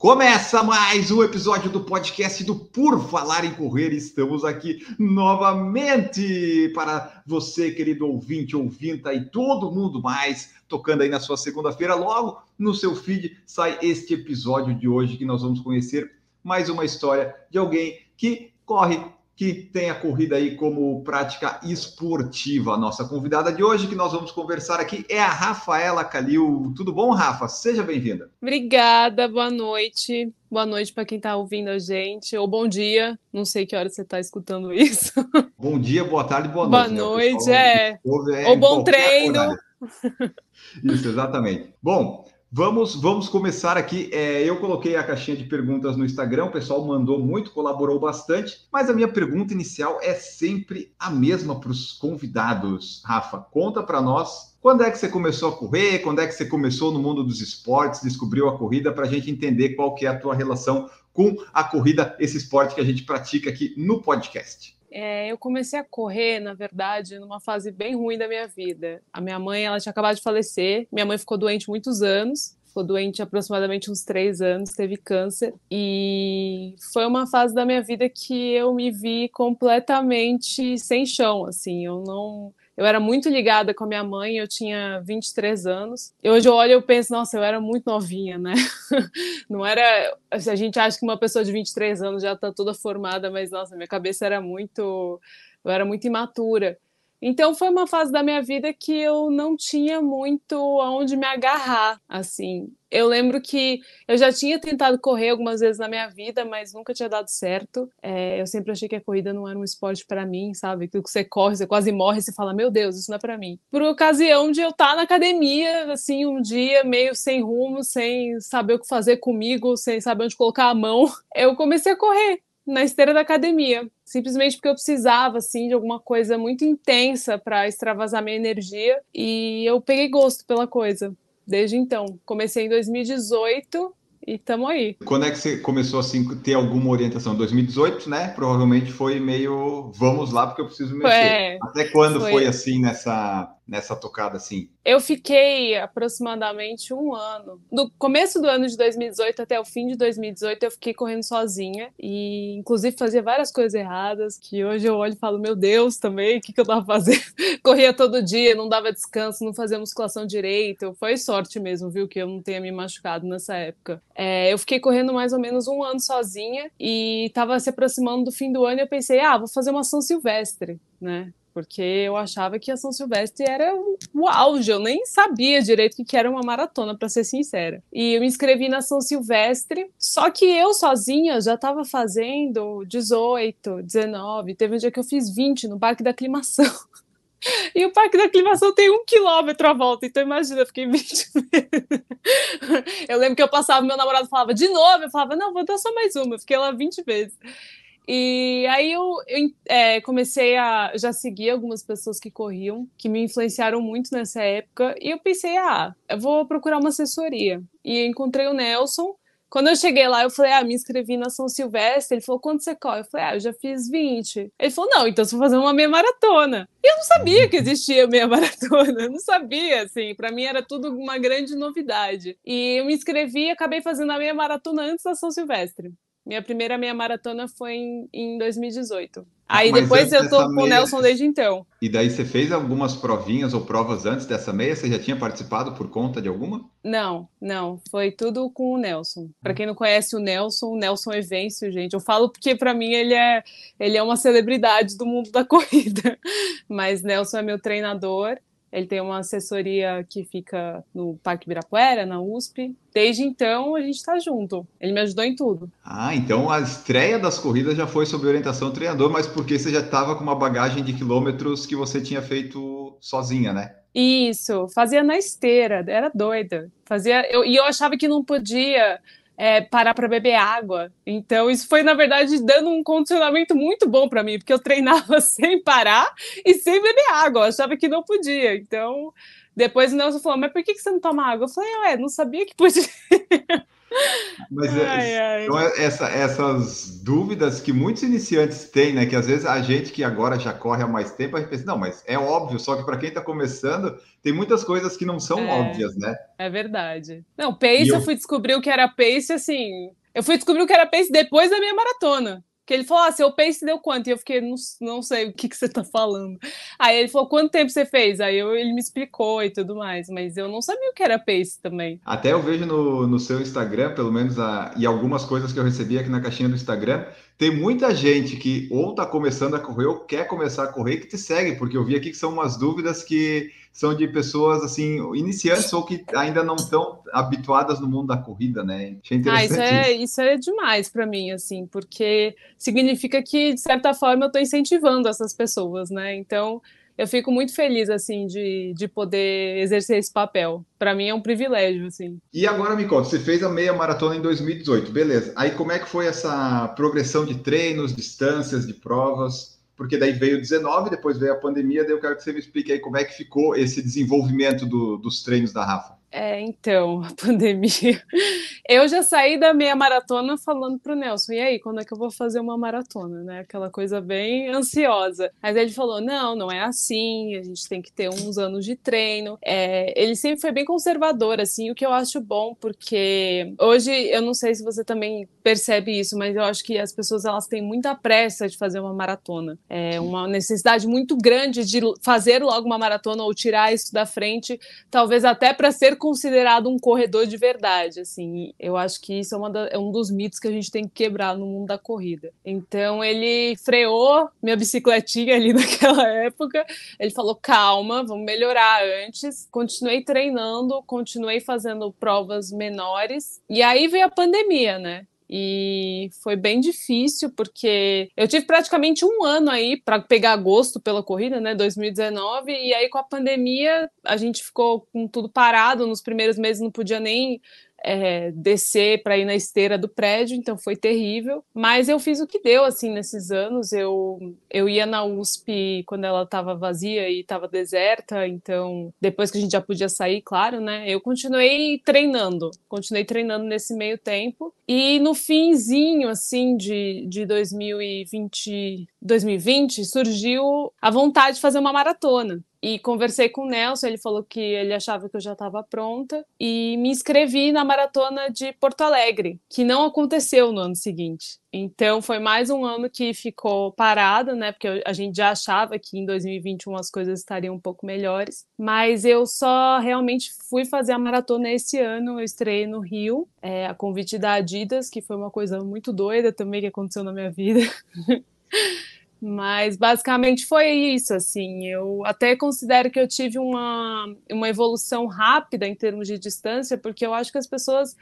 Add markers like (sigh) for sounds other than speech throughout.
Começa mais um episódio do podcast do Por Falar em Correr. Estamos aqui novamente para você, querido ouvinte, ouvinta e todo mundo mais, tocando aí na sua segunda-feira. Logo no seu feed sai este episódio de hoje que nós vamos conhecer mais uma história de alguém que corre que tem a corrida aí como prática esportiva. A nossa convidada de hoje que nós vamos conversar aqui é a Rafaela Calil. Tudo bom, Rafa? Seja bem-vinda. Obrigada, boa noite. Boa noite para quem está ouvindo a gente, ou bom dia, não sei que hora você está escutando (laughs) isso. Bom dia, boa tarde, boa noite. Boa né? noite, é. é. Ou bom treino. (laughs) Isso, exatamente. Bom, Vamos, vamos começar aqui. É, eu coloquei a caixinha de perguntas no Instagram, o pessoal mandou muito, colaborou bastante, mas a minha pergunta inicial é sempre a mesma para os convidados. Rafa, conta para nós quando é que você começou a correr, quando é que você começou no mundo dos esportes, descobriu a corrida, para a gente entender qual que é a tua relação com a corrida, esse esporte que a gente pratica aqui no podcast. É, eu comecei a correr, na verdade, numa fase bem ruim da minha vida. A minha mãe, ela tinha acabado de falecer. Minha mãe ficou doente muitos anos. Ficou doente aproximadamente uns três anos, teve câncer. E foi uma fase da minha vida que eu me vi completamente sem chão, assim. Eu não eu era muito ligada com a minha mãe, eu tinha 23 anos. E hoje eu olho e penso, nossa, eu era muito novinha, né? (laughs) Não era. A gente acha que uma pessoa de 23 anos já está toda formada, mas nossa, minha cabeça era muito. Eu era muito imatura. Então foi uma fase da minha vida que eu não tinha muito aonde me agarrar, assim. Eu lembro que eu já tinha tentado correr algumas vezes na minha vida, mas nunca tinha dado certo. É, eu sempre achei que a corrida não era um esporte para mim, sabe? Que você corre, você quase morre, você fala, meu Deus, isso não é para mim. Por ocasião de eu estar na academia, assim, um dia meio sem rumo, sem saber o que fazer comigo, sem saber onde colocar a mão, (laughs) eu comecei a correr na esteira da academia, simplesmente porque eu precisava assim de alguma coisa muito intensa para extravasar minha energia e eu peguei gosto pela coisa desde então. Comecei em 2018 e estamos aí. Quando é que você começou assim ter alguma orientação? 2018, né? Provavelmente foi meio vamos lá porque eu preciso mexer. É, Até quando foi. foi assim nessa nessa tocada assim? Eu fiquei aproximadamente um ano. Do começo do ano de 2018 até o fim de 2018, eu fiquei correndo sozinha e, inclusive, fazia várias coisas erradas que hoje eu olho e falo: Meu Deus, também, o que, que eu tava (laughs) fazendo? Corria todo dia, não dava descanso, não fazia musculação direito. Foi sorte mesmo, viu, que eu não tenha me machucado nessa época. É, eu fiquei correndo mais ou menos um ano sozinha e tava se aproximando do fim do ano e eu pensei: Ah, vou fazer uma São Silvestre, né? Porque eu achava que a São Silvestre era o auge, eu nem sabia direito o que era uma maratona, para ser sincera. E eu me inscrevi na São Silvestre, só que eu sozinha já estava fazendo 18, 19, teve um dia que eu fiz 20 no Parque da Aclimação. (laughs) E o Parque da Aclimação tem um quilômetro à volta, então imagina, eu fiquei 20 (laughs) vezes. Eu lembro que eu passava, meu namorado falava de novo, eu falava, não, vou dar só mais uma, eu fiquei lá 20 vezes. E aí eu, eu é, comecei a já seguir algumas pessoas que corriam, que me influenciaram muito nessa época, e eu pensei, ah, eu vou procurar uma assessoria. E encontrei o Nelson. Quando eu cheguei lá, eu falei, ah, me inscrevi na São Silvestre. Ele falou, quanto você corre? Eu falei, ah, eu já fiz 20. Ele falou, não, então você vai fazer uma meia maratona. E eu não sabia que existia meia (laughs) maratona, eu não sabia, assim, para mim era tudo uma grande novidade. E eu me inscrevi e acabei fazendo a meia maratona antes da São Silvestre. Minha primeira meia maratona foi em, em 2018. Aí Mas depois eu tô com meia... o Nelson desde então. E daí você fez algumas provinhas ou provas antes dessa meia? Você já tinha participado por conta de alguma? Não, não. Foi tudo com o Nelson. Para quem não conhece o Nelson, o Nelson Evêncio, gente. Eu falo porque para mim ele é, ele é uma celebridade do mundo da (laughs) corrida. Mas Nelson é meu treinador. Ele tem uma assessoria que fica no Parque Ibirapuera, na USP. Desde então, a gente está junto. Ele me ajudou em tudo. Ah, então a estreia das corridas já foi sob orientação do treinador, mas porque você já estava com uma bagagem de quilômetros que você tinha feito sozinha, né? Isso, fazia na esteira, era doida. Fazia, eu, e eu achava que não podia é, parar para beber água. Então, isso foi, na verdade, dando um condicionamento muito bom para mim, porque eu treinava (laughs) sem parar e sem beber água. Eu achava que não podia. Então, depois o Nelson falou: Mas por que você não toma água? Eu falei: Ué, não sabia que podia. (laughs) Mas é, ai, ai. Então, essa, essas dúvidas que muitos iniciantes têm, né? Que às vezes a gente que agora já corre há mais tempo, a gente pensa, não, mas é óbvio, só que para quem está começando, tem muitas coisas que não são é, óbvias, né? É verdade. Não, pace, eu... eu fui descobrir o que era pace, assim. Eu fui descobrir o que era pace depois da minha maratona. Que ele falou, ah, seu pace deu quanto? E eu fiquei, não, não sei o que, que você tá falando. Aí ele falou, quanto tempo você fez? Aí eu, ele me explicou e tudo mais, mas eu não sabia o que era pace também. Até eu vejo no, no seu Instagram, pelo menos, a, e algumas coisas que eu recebi aqui na caixinha do Instagram, tem muita gente que ou tá começando a correr ou quer começar a correr que te segue, porque eu vi aqui que são umas dúvidas que são de pessoas assim iniciantes ou que ainda não estão habituadas no mundo da corrida, né? Achei ah, isso é, isso é demais para mim, assim, porque significa que de certa forma eu estou incentivando essas pessoas, né? Então eu fico muito feliz assim de, de poder exercer esse papel. Para mim é um privilégio assim. E agora me conta, você fez a meia maratona em 2018, beleza? Aí como é que foi essa progressão de treinos, distâncias, de provas? Porque daí veio 19, depois veio a pandemia, daí eu quero que você me explique aí como é que ficou esse desenvolvimento do, dos treinos da Rafa. É, então, a (laughs) pandemia. Eu já saí da meia maratona falando pro Nelson, e aí, quando é que eu vou fazer uma maratona, né? Aquela coisa bem ansiosa. Mas ele falou: não, não é assim, a gente tem que ter uns anos de treino. É, ele sempre foi bem conservador, assim, o que eu acho bom, porque hoje eu não sei se você também percebe isso, mas eu acho que as pessoas elas têm muita pressa de fazer uma maratona. É uma necessidade muito grande de fazer logo uma maratona ou tirar isso da frente, talvez até para ser considerado um corredor de verdade, assim. Eu acho que isso é, da, é, um dos mitos que a gente tem que quebrar no mundo da corrida. Então ele freou minha bicicletinha ali (laughs) naquela época. Ele falou: calma, vamos melhorar antes. Continuei treinando, continuei fazendo provas menores. E aí veio a pandemia, né? E foi bem difícil porque eu tive praticamente um ano aí para pegar gosto pela corrida, né, 2019, e aí com a pandemia a gente ficou com tudo parado, nos primeiros meses não podia nem é, descer para ir na esteira do prédio, então foi terrível. Mas eu fiz o que deu, assim, nesses anos. Eu, eu ia na USP quando ela estava vazia e estava deserta, então depois que a gente já podia sair, claro, né? Eu continuei treinando, continuei treinando nesse meio tempo. E no finzinho, assim, de, de 2020, 2020, surgiu a vontade de fazer uma maratona. E conversei com o Nelson, ele falou que ele achava que eu já estava pronta e me inscrevi na maratona de Porto Alegre, que não aconteceu no ano seguinte. Então foi mais um ano que ficou parado, né? Porque a gente já achava que em 2021 as coisas estariam um pouco melhores. Mas eu só realmente fui fazer a maratona esse ano. Eu estreiei no Rio, é, a convite da Adidas, que foi uma coisa muito doida também que aconteceu na minha vida. (laughs) Mas basicamente foi isso, assim. Eu até considero que eu tive uma, uma evolução rápida em termos de distância, porque eu acho que as pessoas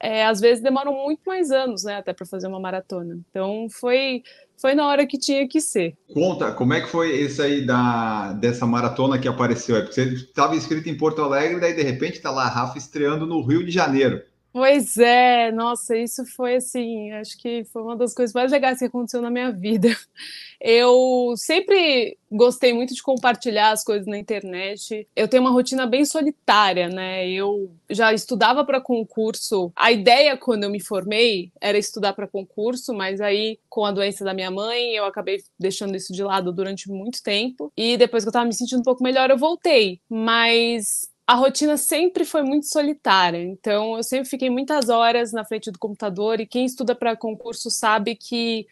é, às vezes demoram muito mais anos, né, até para fazer uma maratona. Então foi foi na hora que tinha que ser. Conta, como é que foi esse aí da, dessa maratona que apareceu? É porque você estava inscrito em Porto Alegre, daí de repente está lá a Rafa estreando no Rio de Janeiro. Pois é, nossa, isso foi assim, acho que foi uma das coisas mais legais que aconteceu na minha vida. (laughs) Eu sempre gostei muito de compartilhar as coisas na internet. Eu tenho uma rotina bem solitária, né? Eu já estudava para concurso. A ideia quando eu me formei era estudar para concurso, mas aí com a doença da minha mãe, eu acabei deixando isso de lado durante muito tempo. E depois que eu estava me sentindo um pouco melhor, eu voltei. Mas a rotina sempre foi muito solitária, então eu sempre fiquei muitas horas na frente do computador e quem estuda para concurso sabe que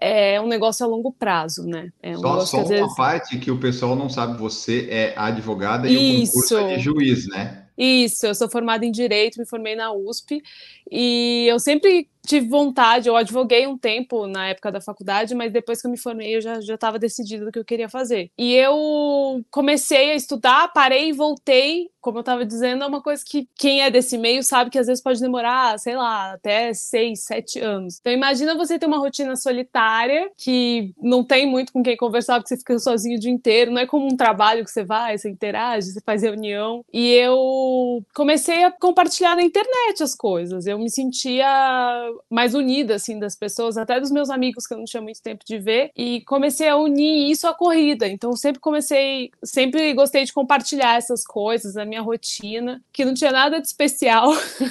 é um negócio a longo prazo, né? É um só só uma vezes... parte que o pessoal não sabe, você é advogada e Isso. o concurso é de juiz, né? Isso, eu sou formada em Direito, me formei na USP, e eu sempre tive vontade, eu advoguei um tempo na época da faculdade, mas depois que eu me formei eu já estava decidida do que eu queria fazer. E eu comecei a estudar, parei e voltei como eu estava dizendo, é uma coisa que quem é desse meio sabe que às vezes pode demorar, sei lá, até seis, sete anos. Então imagina você ter uma rotina solitária que não tem muito com quem conversar, porque você fica sozinho o dia inteiro, não é como um trabalho que você vai, você interage, você faz reunião. E eu comecei a compartilhar na internet as coisas. Eu me sentia mais unida, assim, das pessoas, até dos meus amigos que eu não tinha muito tempo de ver, e comecei a unir isso à corrida. Então sempre comecei, sempre gostei de compartilhar essas coisas, minha minha rotina, que não tinha nada de especial,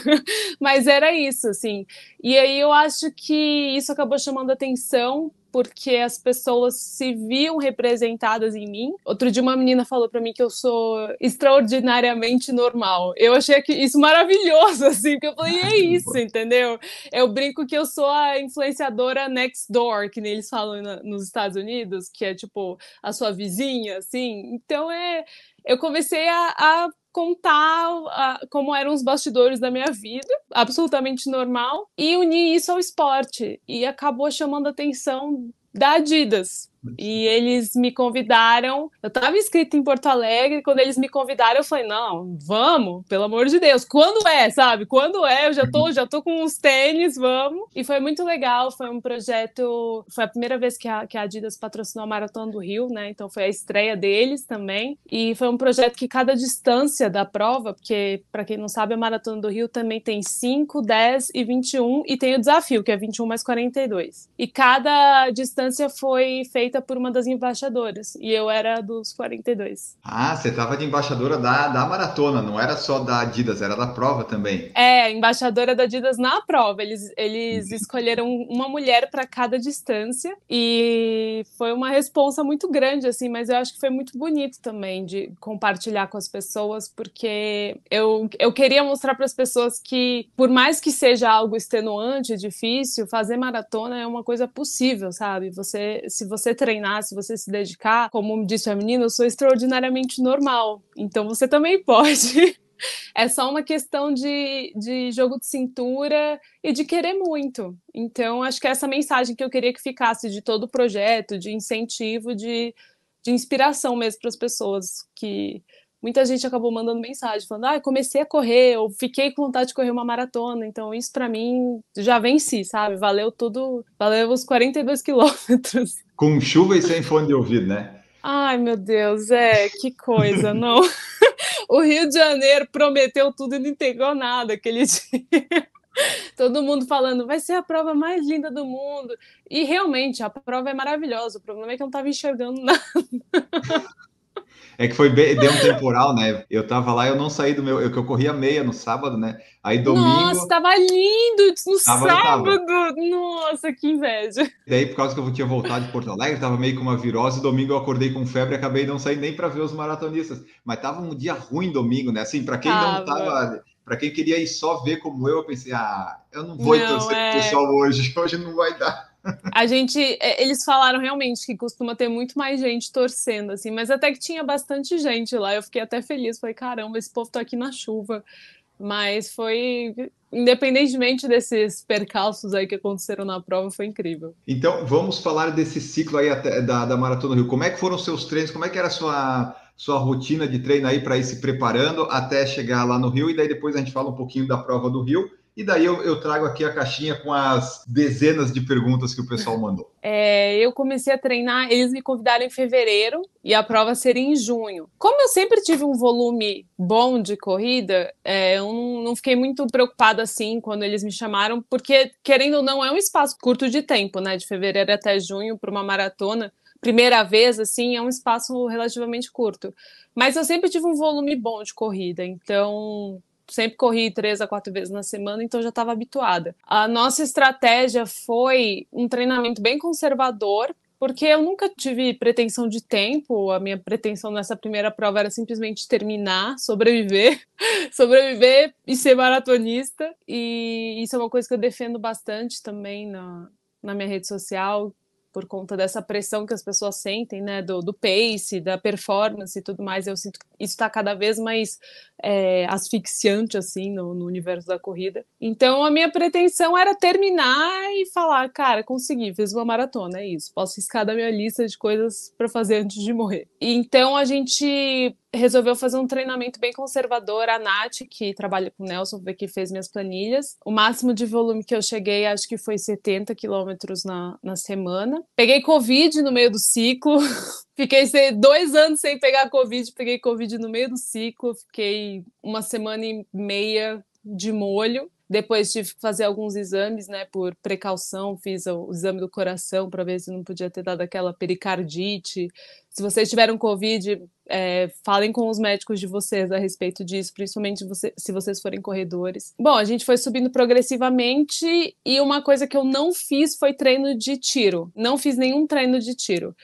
(laughs) mas era isso, assim. E aí eu acho que isso acabou chamando atenção porque as pessoas se viam representadas em mim. Outro dia uma menina falou para mim que eu sou extraordinariamente normal. Eu achei que isso maravilhoso (laughs) assim, porque eu falei, é isso, entendeu? Eu brinco que eu sou a influenciadora next door, que nem eles falam nos Estados Unidos, que é tipo a sua vizinha, assim. Então é eu comecei a, a contar uh, como eram os bastidores da minha vida, absolutamente normal, e unir isso ao esporte. E acabou chamando a atenção da Adidas. E eles me convidaram. Eu estava inscrita em Porto Alegre. Quando eles me convidaram, eu falei: não, vamos, pelo amor de Deus. Quando é, sabe? Quando é? Eu já tô, já tô com os tênis, vamos. E foi muito legal. Foi um projeto. Foi a primeira vez que a, que a Adidas patrocinou a Maratona do Rio, né? Então foi a estreia deles também. E foi um projeto que cada distância da prova, porque, para quem não sabe, a Maratona do Rio também tem 5, 10 e 21. E tem o desafio, que é 21 mais 42. E cada distância foi feita feita por uma das embaixadoras, e eu era dos 42. Ah, você estava de embaixadora da, da maratona, não era só da Adidas, era da prova também. É, embaixadora da Adidas na prova. Eles, eles uhum. escolheram uma mulher para cada distância, e foi uma responsa muito grande, assim, mas eu acho que foi muito bonito também de compartilhar com as pessoas, porque eu, eu queria mostrar para as pessoas que, por mais que seja algo extenuante, difícil, fazer maratona é uma coisa possível, sabe? Você, se você treinar, se você se dedicar, como disse a menina, eu sou extraordinariamente normal. Então você também (laughs) pode. É só uma questão de, de jogo de cintura e de querer muito. Então, acho que é essa mensagem que eu queria que ficasse de todo o projeto, de incentivo, de, de inspiração mesmo para as pessoas que muita gente acabou mandando mensagem falando: "Ah, comecei a correr, ou fiquei com vontade de correr uma maratona". Então, isso para mim já venci, sabe? Valeu tudo, valeu os 42 quilômetros. (laughs) Com chuva e sem fone de ouvido, né? Ai, meu Deus, é, que coisa, não. (laughs) o Rio de Janeiro prometeu tudo e não entregou nada aquele (laughs) dia. Todo mundo falando, vai ser a prova mais linda do mundo. E realmente, a prova é maravilhosa. O problema é que eu não estava enxergando nada. É que foi bem, deu um temporal, né? Eu tava lá, eu não saí do meu, eu que eu corria meia no sábado, né? Aí domingo. Nossa, tava lindo no tava, sábado. Nossa, que inveja. Daí, por causa que eu tinha voltado de Porto Alegre, tava meio com uma virose. Domingo eu acordei com febre, acabei não sair nem para ver os maratonistas. Mas tava um dia ruim domingo, né? Assim, para quem tava. não tava para quem queria ir só ver como eu, eu pensei, ah, eu não vou não, torcer é... pro pessoal hoje, (laughs) hoje não vai dar. A gente, é, eles falaram realmente que costuma ter muito mais gente torcendo, assim, mas até que tinha bastante gente lá. Eu fiquei até feliz, falei, caramba, esse povo tá aqui na chuva. Mas foi, independentemente desses percalços aí que aconteceram na prova, foi incrível. Então, vamos falar desse ciclo aí da, da Maratona Rio. Como é que foram seus treinos? Como é que era a sua, sua rotina de treino aí para ir se preparando até chegar lá no Rio? E daí depois a gente fala um pouquinho da prova do Rio e daí eu, eu, trago aqui a caixinha com as dezenas de perguntas que o pessoal mandou. (laughs) É, eu comecei a treinar, eles me convidaram em fevereiro e a prova seria em junho. Como eu sempre tive um volume bom de corrida, é, eu não, não, fiquei muito preocupada assim quando eles me chamaram, porque, querendo ou não, é um espaço curto de tempo, né? De fevereiro até junho para uma maratona. Primeira vez, assim, é um espaço relativamente curto. Mas eu sempre tive um volume bom de corrida, então sempre corri três a quatro vezes na semana, então já estava habituada. A nossa estratégia foi um treinamento bem conservador, porque eu nunca tive pretensão de tempo, a minha pretensão nessa primeira prova era simplesmente terminar, sobreviver, (laughs) sobreviver e ser maratonista, e isso é uma coisa que eu defendo bastante também na, na minha rede social, por conta dessa pressão que as pessoas sentem, né, do, do pace, da performance e tudo mais. Eu sinto que isso está cada vez mais é, asfixiante, assim, no, no, universo da corrida. Então, a minha pretensão era terminar e falar, cara, consegui, fiz uma maratona, é isso. Posso riscar da minha lista de coisas para fazer antes de morrer. Então, a gente resolveu fazer um treinamento bem conservador. A Nath, que trabalha com o Nelson, foi que fez minhas planilhas. O máximo de volume que eu cheguei, acho que foi 70 quilômetros na, na semana. Peguei Covid no meio do ciclo. (laughs) Fiquei dois anos sem pegar Covid, peguei Covid no meio do ciclo, fiquei uma semana e meia de molho. Depois tive que fazer alguns exames, né, por precaução, fiz o exame do coração para ver se não podia ter dado aquela pericardite. Se vocês tiveram Covid, é, falem com os médicos de vocês a respeito disso, principalmente você, se vocês forem corredores. Bom, a gente foi subindo progressivamente e uma coisa que eu não fiz foi treino de tiro. Não fiz nenhum treino de tiro.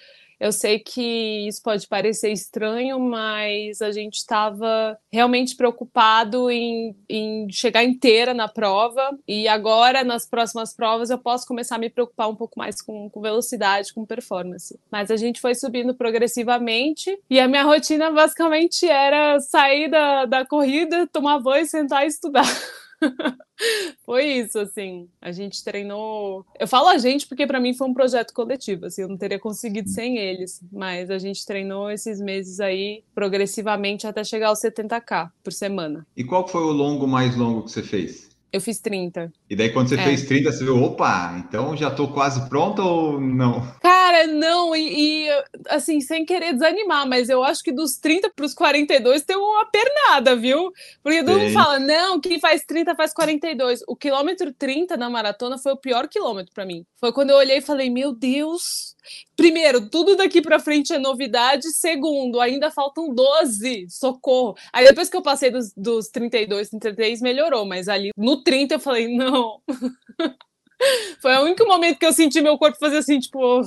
Eu sei que isso pode parecer estranho, mas a gente estava realmente preocupado em, em, chegar inteira na prova. E agora, nas próximas provas, eu posso começar a me preocupar um pouco mais com, com velocidade, com performance. Mas a gente foi subindo progressivamente e a minha rotina basicamente era sair da, da corrida, tomar banho, sentar e estudar. (laughs) (laughs) foi isso, assim. A gente treinou. Eu falo a gente porque para mim foi um projeto coletivo, assim, eu não teria conseguido sem eles. Mas a gente treinou esses meses aí progressivamente até chegar aos 70k por semana. E qual foi o longo mais longo que você fez? Eu fiz 30. E daí, quando você é. fez 30, você viu, opa, então já tô quase pronta ou não? Cara, não, e, e assim, sem querer desanimar, mas eu acho que dos 30 para os 42 tem uma pernada, viu? Porque todo mundo fala, não, quem faz 30 faz 42. O quilômetro 30 na maratona foi o pior quilômetro para mim. Foi quando eu olhei e falei, meu Deus, Primeiro, tudo daqui para frente é novidade. Segundo, ainda faltam 12. Socorro. Aí depois que eu passei dos, dos 32, 33, melhorou. Mas ali no 30 eu falei, não. (laughs) Foi o único momento que eu senti meu corpo fazer assim, tipo.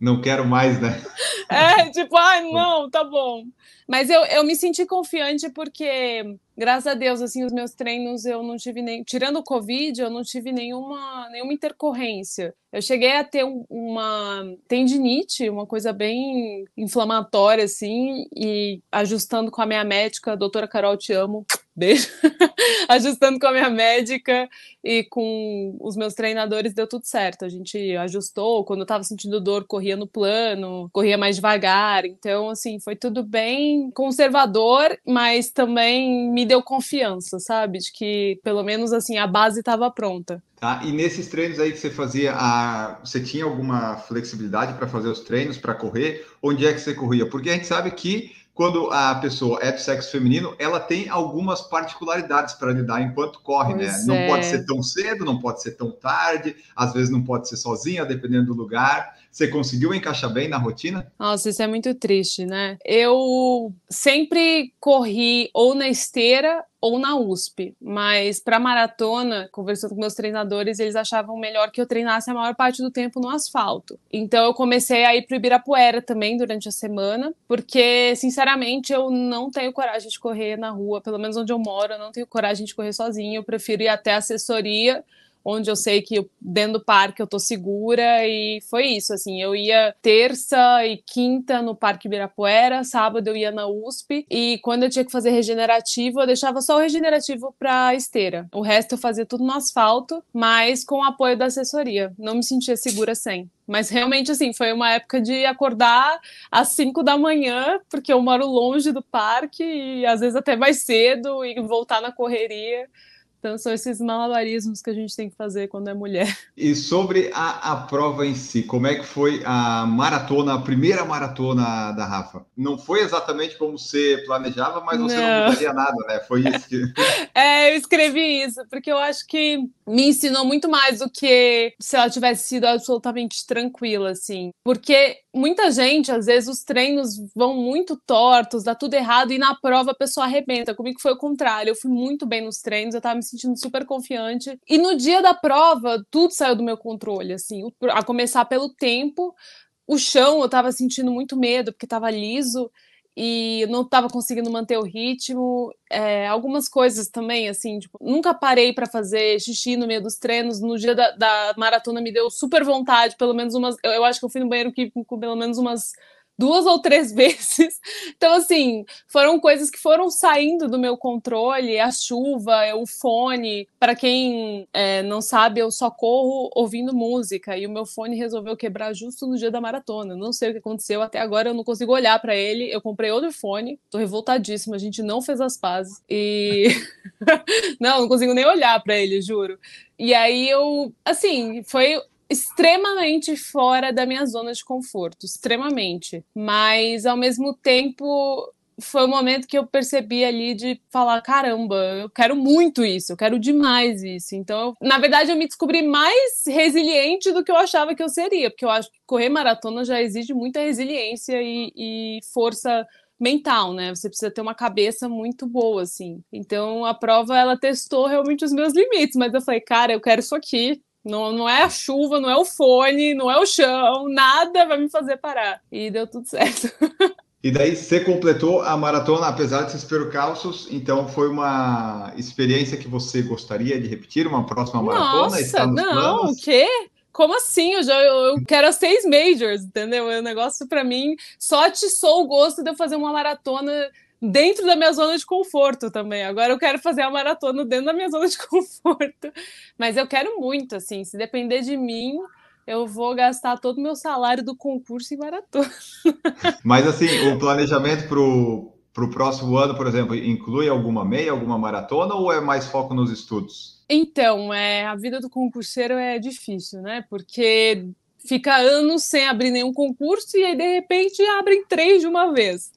Não quero mais, né? (laughs) É, tipo, ai, não, tá bom. Mas eu, eu me senti confiante porque, graças a Deus, assim, os meus treinos eu não tive nem. Tirando o Covid, eu não tive nenhuma, nenhuma intercorrência. Eu cheguei a ter uma tendinite, uma coisa bem inflamatória, assim, e ajustando com a minha médica, doutora Carol, te amo, beijo, (laughs) ajustando com a minha médica e com os meus treinadores, deu tudo certo. A gente ajustou, quando eu tava sentindo dor, corria no plano, corria mais devagar, então, assim, foi tudo bem conservador, mas também me deu confiança, sabe, de que pelo menos, assim, a base estava pronta. Tá? E nesses treinos aí que você fazia, a... você tinha alguma flexibilidade para fazer os treinos, para correr? Onde é que você corria? Porque a gente sabe que quando a pessoa é do sexo feminino, ela tem algumas particularidades para lidar enquanto corre, né? pois né? É. Não pode ser tão cedo, não pode ser tão tarde, às vezes não pode ser sozinha, dependendo do lugar. Você conseguiu encaixar bem na rotina? Nossa, isso é muito triste, né? Eu sempre corri ou na esteira ou na USP, mas para maratona, conversando com meus treinadores, eles achavam melhor que eu treinasse a maior parte do tempo no asfalto. Então eu comecei a ir para o Ibirapuera também durante a semana, porque sinceramente eu não tenho coragem de correr na rua, pelo menos onde eu moro, eu não tenho coragem de correr sozinha, eu prefiro ir até assessoria onde eu sei que dentro do parque eu tô segura e foi isso, assim, eu ia terça e quinta no Parque Ibirapuera, sábado eu ia na USP e quando eu tinha que fazer regenerativo, eu deixava só o regenerativo pra esteira. O resto eu fazia tudo no asfalto, mas com o apoio da assessoria. Não me sentia segura sem. Mas realmente, assim, foi uma época de acordar às 5 da manhã, porque eu moro longe do parque, e às vezes até mais cedo, e voltar na correria. Então, são esses malabarismos que a gente tem que fazer quando é mulher. E sobre a, a prova em si, como é que foi a maratona, a primeira maratona da Rafa? Não foi exatamente como você planejava, mas você não, não mudaria nada, né? Foi isso que. (laughs) é, eu escrevi isso, porque eu acho que me ensinou muito mais do que se ela tivesse sido absolutamente tranquila, assim. Porque muita gente, às vezes, os treinos vão muito tortos, dá tudo errado, e na prova a pessoa arrebenta. Comigo foi o contrário. Eu fui muito bem nos treinos, eu tava me sentindo super confiante. E no dia da prova, tudo saiu do meu controle, assim, a começar pelo tempo. O chão, eu tava sentindo muito medo, porque tava liso. E não estava conseguindo manter o ritmo. É, algumas coisas também, assim, tipo, nunca parei para fazer xixi no meio dos treinos. No dia da, da, maratona me deu super vontade, pelo menos umas. Eu, eu acho que eu fui no banheiro que, com pelo menos umas duas ou três (laughs) vezes. Então, assim, foram coisas que foram saindo do meu controle, a chuva, o fone. Para quem é, não sabe, eu só corro ouvindo música e o meu fone resolveu quebrar justo no dia da maratona. Não sei o que aconteceu, até agora eu não consigo olhar para ele. Eu comprei outro fone, tô revoltadíssima, a gente não fez as pazes. E. (laughs) não, não consigo nem olhar para ele, juro. E aí eu, assim, foi extremamente fora da minha zona de conforto, extremamente. Mas ao mesmo tempo foi o momento que eu percebi ali de falar, caramba, eu quero muito isso, eu quero demais isso. Então, na verdade, eu me descobri mais resiliente do que eu achava que eu seria, porque eu acho que correr maratona já exige muita resiliência e, e força mental, né? Você precisa ter uma cabeça muito boa, assim. Então, a prova, ela testou realmente os meus limites, mas eu falei, cara, eu quero isso aqui, não, não é a chuva, não é o fone, não é o chão, nada vai me fazer parar. E deu tudo certo. (laughs) E daí você completou a maratona, apesar de seus percalços, então foi uma experiência que você gostaria de repetir, uma próxima maratona? Nossa, não, planos? o quê? Como assim? Eu já eu, eu quero as seis majors, entendeu? É um negócio para mim só atiçou o gosto de eu fazer uma maratona dentro da minha zona de conforto também. Agora eu quero fazer a maratona dentro da minha zona de (laughs) conforto. Mas eu quero muito, assim, se depender de mim, eu vou gastar todo o meu salário do concurso em maratona. (laughs) Mas assim, o planejamento para o próximo ano, por exemplo, inclui alguma meia, alguma maratona ou é mais foco nos estudos? Então, é, a vida do concurseiro é difícil, né? Porque fica anos sem abrir nenhum concurso e aí de repente abrem três de uma vez.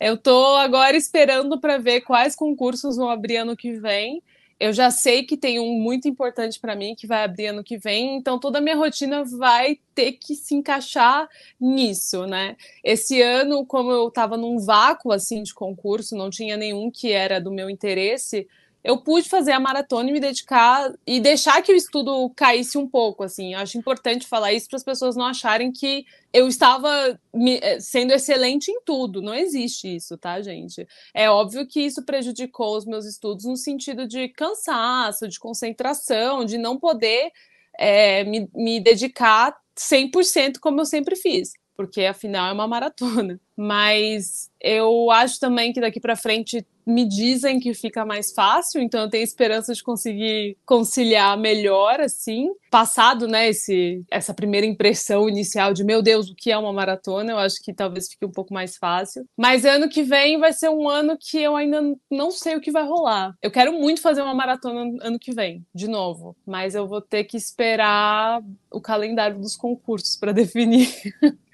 Eu estou agora esperando para ver quais concursos vão abrir ano que vem. Eu já sei que tem um muito importante para mim que vai abrir ano que vem, então toda a minha rotina vai ter que se encaixar nisso, né? Esse ano, como eu estava num vácuo assim de concurso, não tinha nenhum que era do meu interesse, eu pude fazer a maratona e me dedicar e deixar que o estudo caísse um pouco, assim. Eu acho importante falar isso para as pessoas não acharem que eu estava eh, sendo excelente em tudo. Não existe isso, tá, gente? É óbvio que isso prejudicou os meus estudos no sentido de cansaço, de concentração, de não poder é, me, me dedicar 100% como eu sempre fiz, porque afinal é uma maratona. Mas eu acho também que daqui para frente me dizem que fica mais fácil, então eu tenho esperança de conseguir conciliar melhor, assim. Passado, né, esse, essa primeira impressão inicial de, meu Deus, o que é uma maratona, eu acho que talvez fique um pouco mais fácil. Mas ano que vem vai ser um ano que eu ainda não sei o que vai rolar. Eu quero muito fazer uma maratona ano que vem, de novo, mas eu vou ter que esperar o calendário dos concursos para (laughs) definir.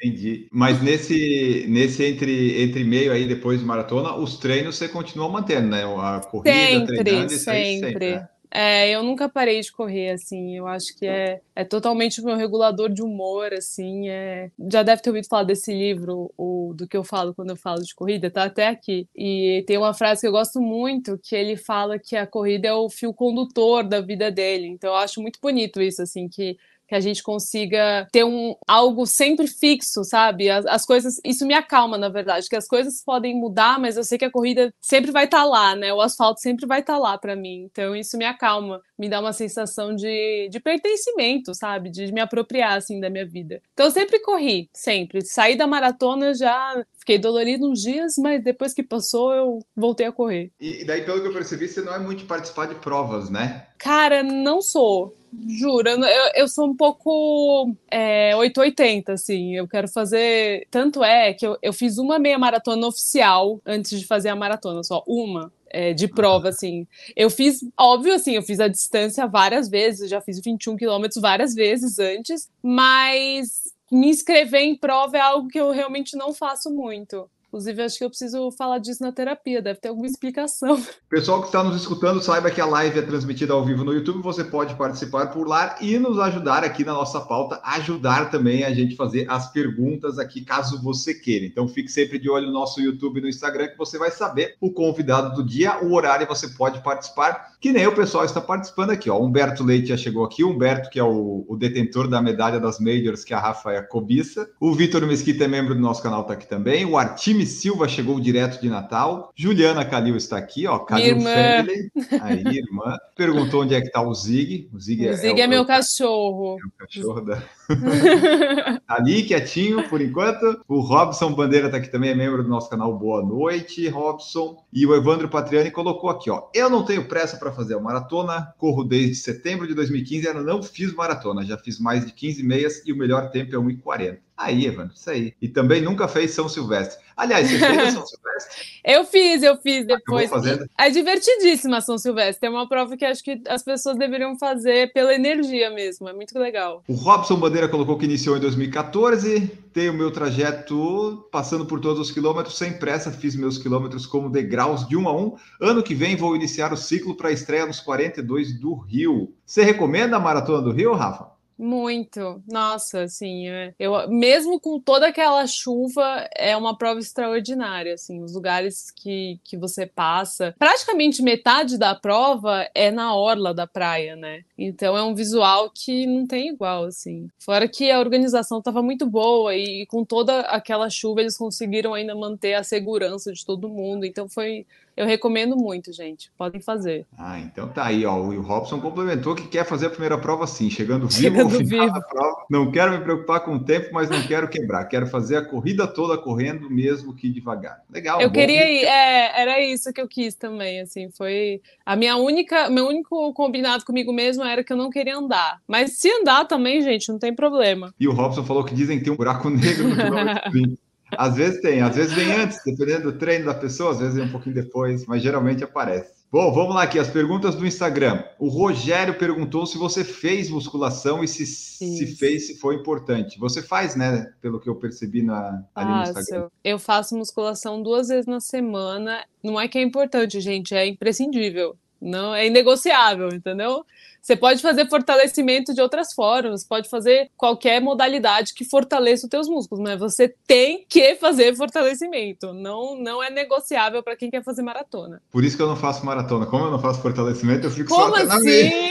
Entendi. Mas nesse, nesse entre, entre meio aí, depois de maratona, os treinos você continua mantendo, né? A corrida, sempre, treinando, sempre. sempre né? É, eu nunca parei de correr, assim, eu acho que é, é totalmente o meu regulador de humor, assim, é... já deve ter ouvido falar desse livro, o, do que eu falo quando eu falo de corrida, tá até aqui, e tem uma frase que eu gosto muito, que ele fala que a corrida é o fio condutor da vida dele, então eu acho muito bonito isso, assim, que que a gente consiga ter um algo sempre fixo, sabe? As, as, coisas, isso me acalma, na verdade, que as coisas podem mudar, mas eu sei que a corrida sempre vai estar tá lá, né? O asfalto sempre vai estar tá lá para mim. Então isso me acalma, me dá uma sensação de, de pertencimento, sabe? De me apropriar assim da minha vida. Então eu sempre corri, sempre. Saí da maratona já fiquei dolorido uns dias, mas depois que passou eu voltei a correr. E daí pelo que eu percebi, você não é muito de participar de provas, né? Cara, não sou. Juro, eu, eu sou um pouco é, 880, assim. Eu quero fazer. Tanto é que eu, eu fiz uma meia maratona oficial antes de fazer a maratona, só uma. É, de prova, assim. Eu fiz, óbvio, assim, eu fiz a distância várias vezes, já fiz 21 quilômetros várias vezes antes, mas me inscrever em prova é algo que eu realmente não faço muito. Inclusive, acho que eu preciso falar disso na terapia, deve ter alguma explicação. (laughs) Pessoal que está nos escutando, saiba que a live é transmitida ao vivo no YouTube, você pode participar por lá e nos ajudar aqui na nossa pauta, ajudar também a gente fazer as perguntas aqui, caso você queira. Então, fique sempre de olho no nosso YouTube e no Instagram, que você vai saber o convidado do dia, o horário você pode participar, que nem o pessoal está participando aqui. Ó. Humberto Leite já chegou aqui, Humberto, que é o, o detentor da medalha das Majors, que a Rafa é cobiça. O Vitor Mesquita é membro do nosso canal, está aqui também. O Artim Time Silva chegou direto de Natal. Juliana Calil está aqui, ó. Calil irmã. Family. Aí, irmã. Perguntou onde é que tá o Zig. O Zig, O Zig é, o- meu o cachorro. cachorro da. (laughs) Ali quietinho por enquanto. O Robson Bandeira tá aqui também, é membro do nosso canal. Boa noite, Robson. E o Evandro Patriani colocou aqui, ó. Eu não tenho pressa para fazer a maratona, corro desde setembro de 2015 e ainda não fiz maratona. Já fiz mais de 15 meias e o melhor tempo é 1,40. Aí, Evandro, isso aí. E também nunca fez São Silvestre. Aliás, você fez São (laughs) Silvestre? Eu fiz, eu fiz depois. fazendo. É divertidíssima São Silvestre. É uma prova que acho que as pessoas deveriam fazer pela energia mesmo. É muito legal. O Robson Bandeira colocou que iniciou em 2014. Tem o meu trajeto passando por todos os quilômetros, sem pressa, fiz meus quilômetros como degraus de um a um. Ano que vem vou iniciar o ciclo para a estreia nos 42 do Rio. Você recomenda a maratona do Rio, Rafa? Muito. Nossa, assim, é- eu mesmo com toda aquela chuva, é uma prova extraordinária, assim, os lugares que, que você passa, praticamente metade da prova é na orla da praia, né? Então é um visual que não tem igual, assim. Fora que a organização estava muito boa e com toda aquela chuva eles conseguiram ainda manter a segurança de todo mundo, então foi eu recomendo muito, gente. Podem fazer. Ah, então tá aí, ó. O Robson complementou que quer fazer a primeira prova sim, chegando vivo Chegando ao final vivo. da prova. Não quero me preocupar com o tempo, mas não quero quebrar. Quero fazer a corrida toda correndo, mesmo que devagar. Legal. Eu bom. queria ir, é, era isso que eu quis também, assim, foi a minha única, meu único combinado comigo mesmo era que eu não queria andar. Mas se andar também, gente, não tem problema. E o Robson falou que dizem que tem um buraco negro no quilômetro 20. (laughs) Às vezes tem, às vezes vem antes, dependendo do treino da pessoa, às vezes vem um pouquinho depois, mas geralmente aparece. Bom, vamos lá aqui, as perguntas do Instagram. O Rogério perguntou se você fez musculação e se, se fez, se foi importante. Você faz, né? Pelo que eu percebi na, ali no Instagram. Eu faço musculação duas vezes na semana. Não é que é importante, gente, é imprescindível. Não é inegociável, entendeu? Você pode fazer fortalecimento de outras formas, pode fazer qualquer modalidade que fortaleça os teus músculos, mas você tem que fazer fortalecimento. Não, não é negociável para quem quer fazer maratona. Por isso que eu não faço maratona. Como eu não faço fortalecimento, eu fico Como só meia. assim?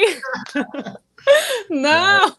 (laughs) não!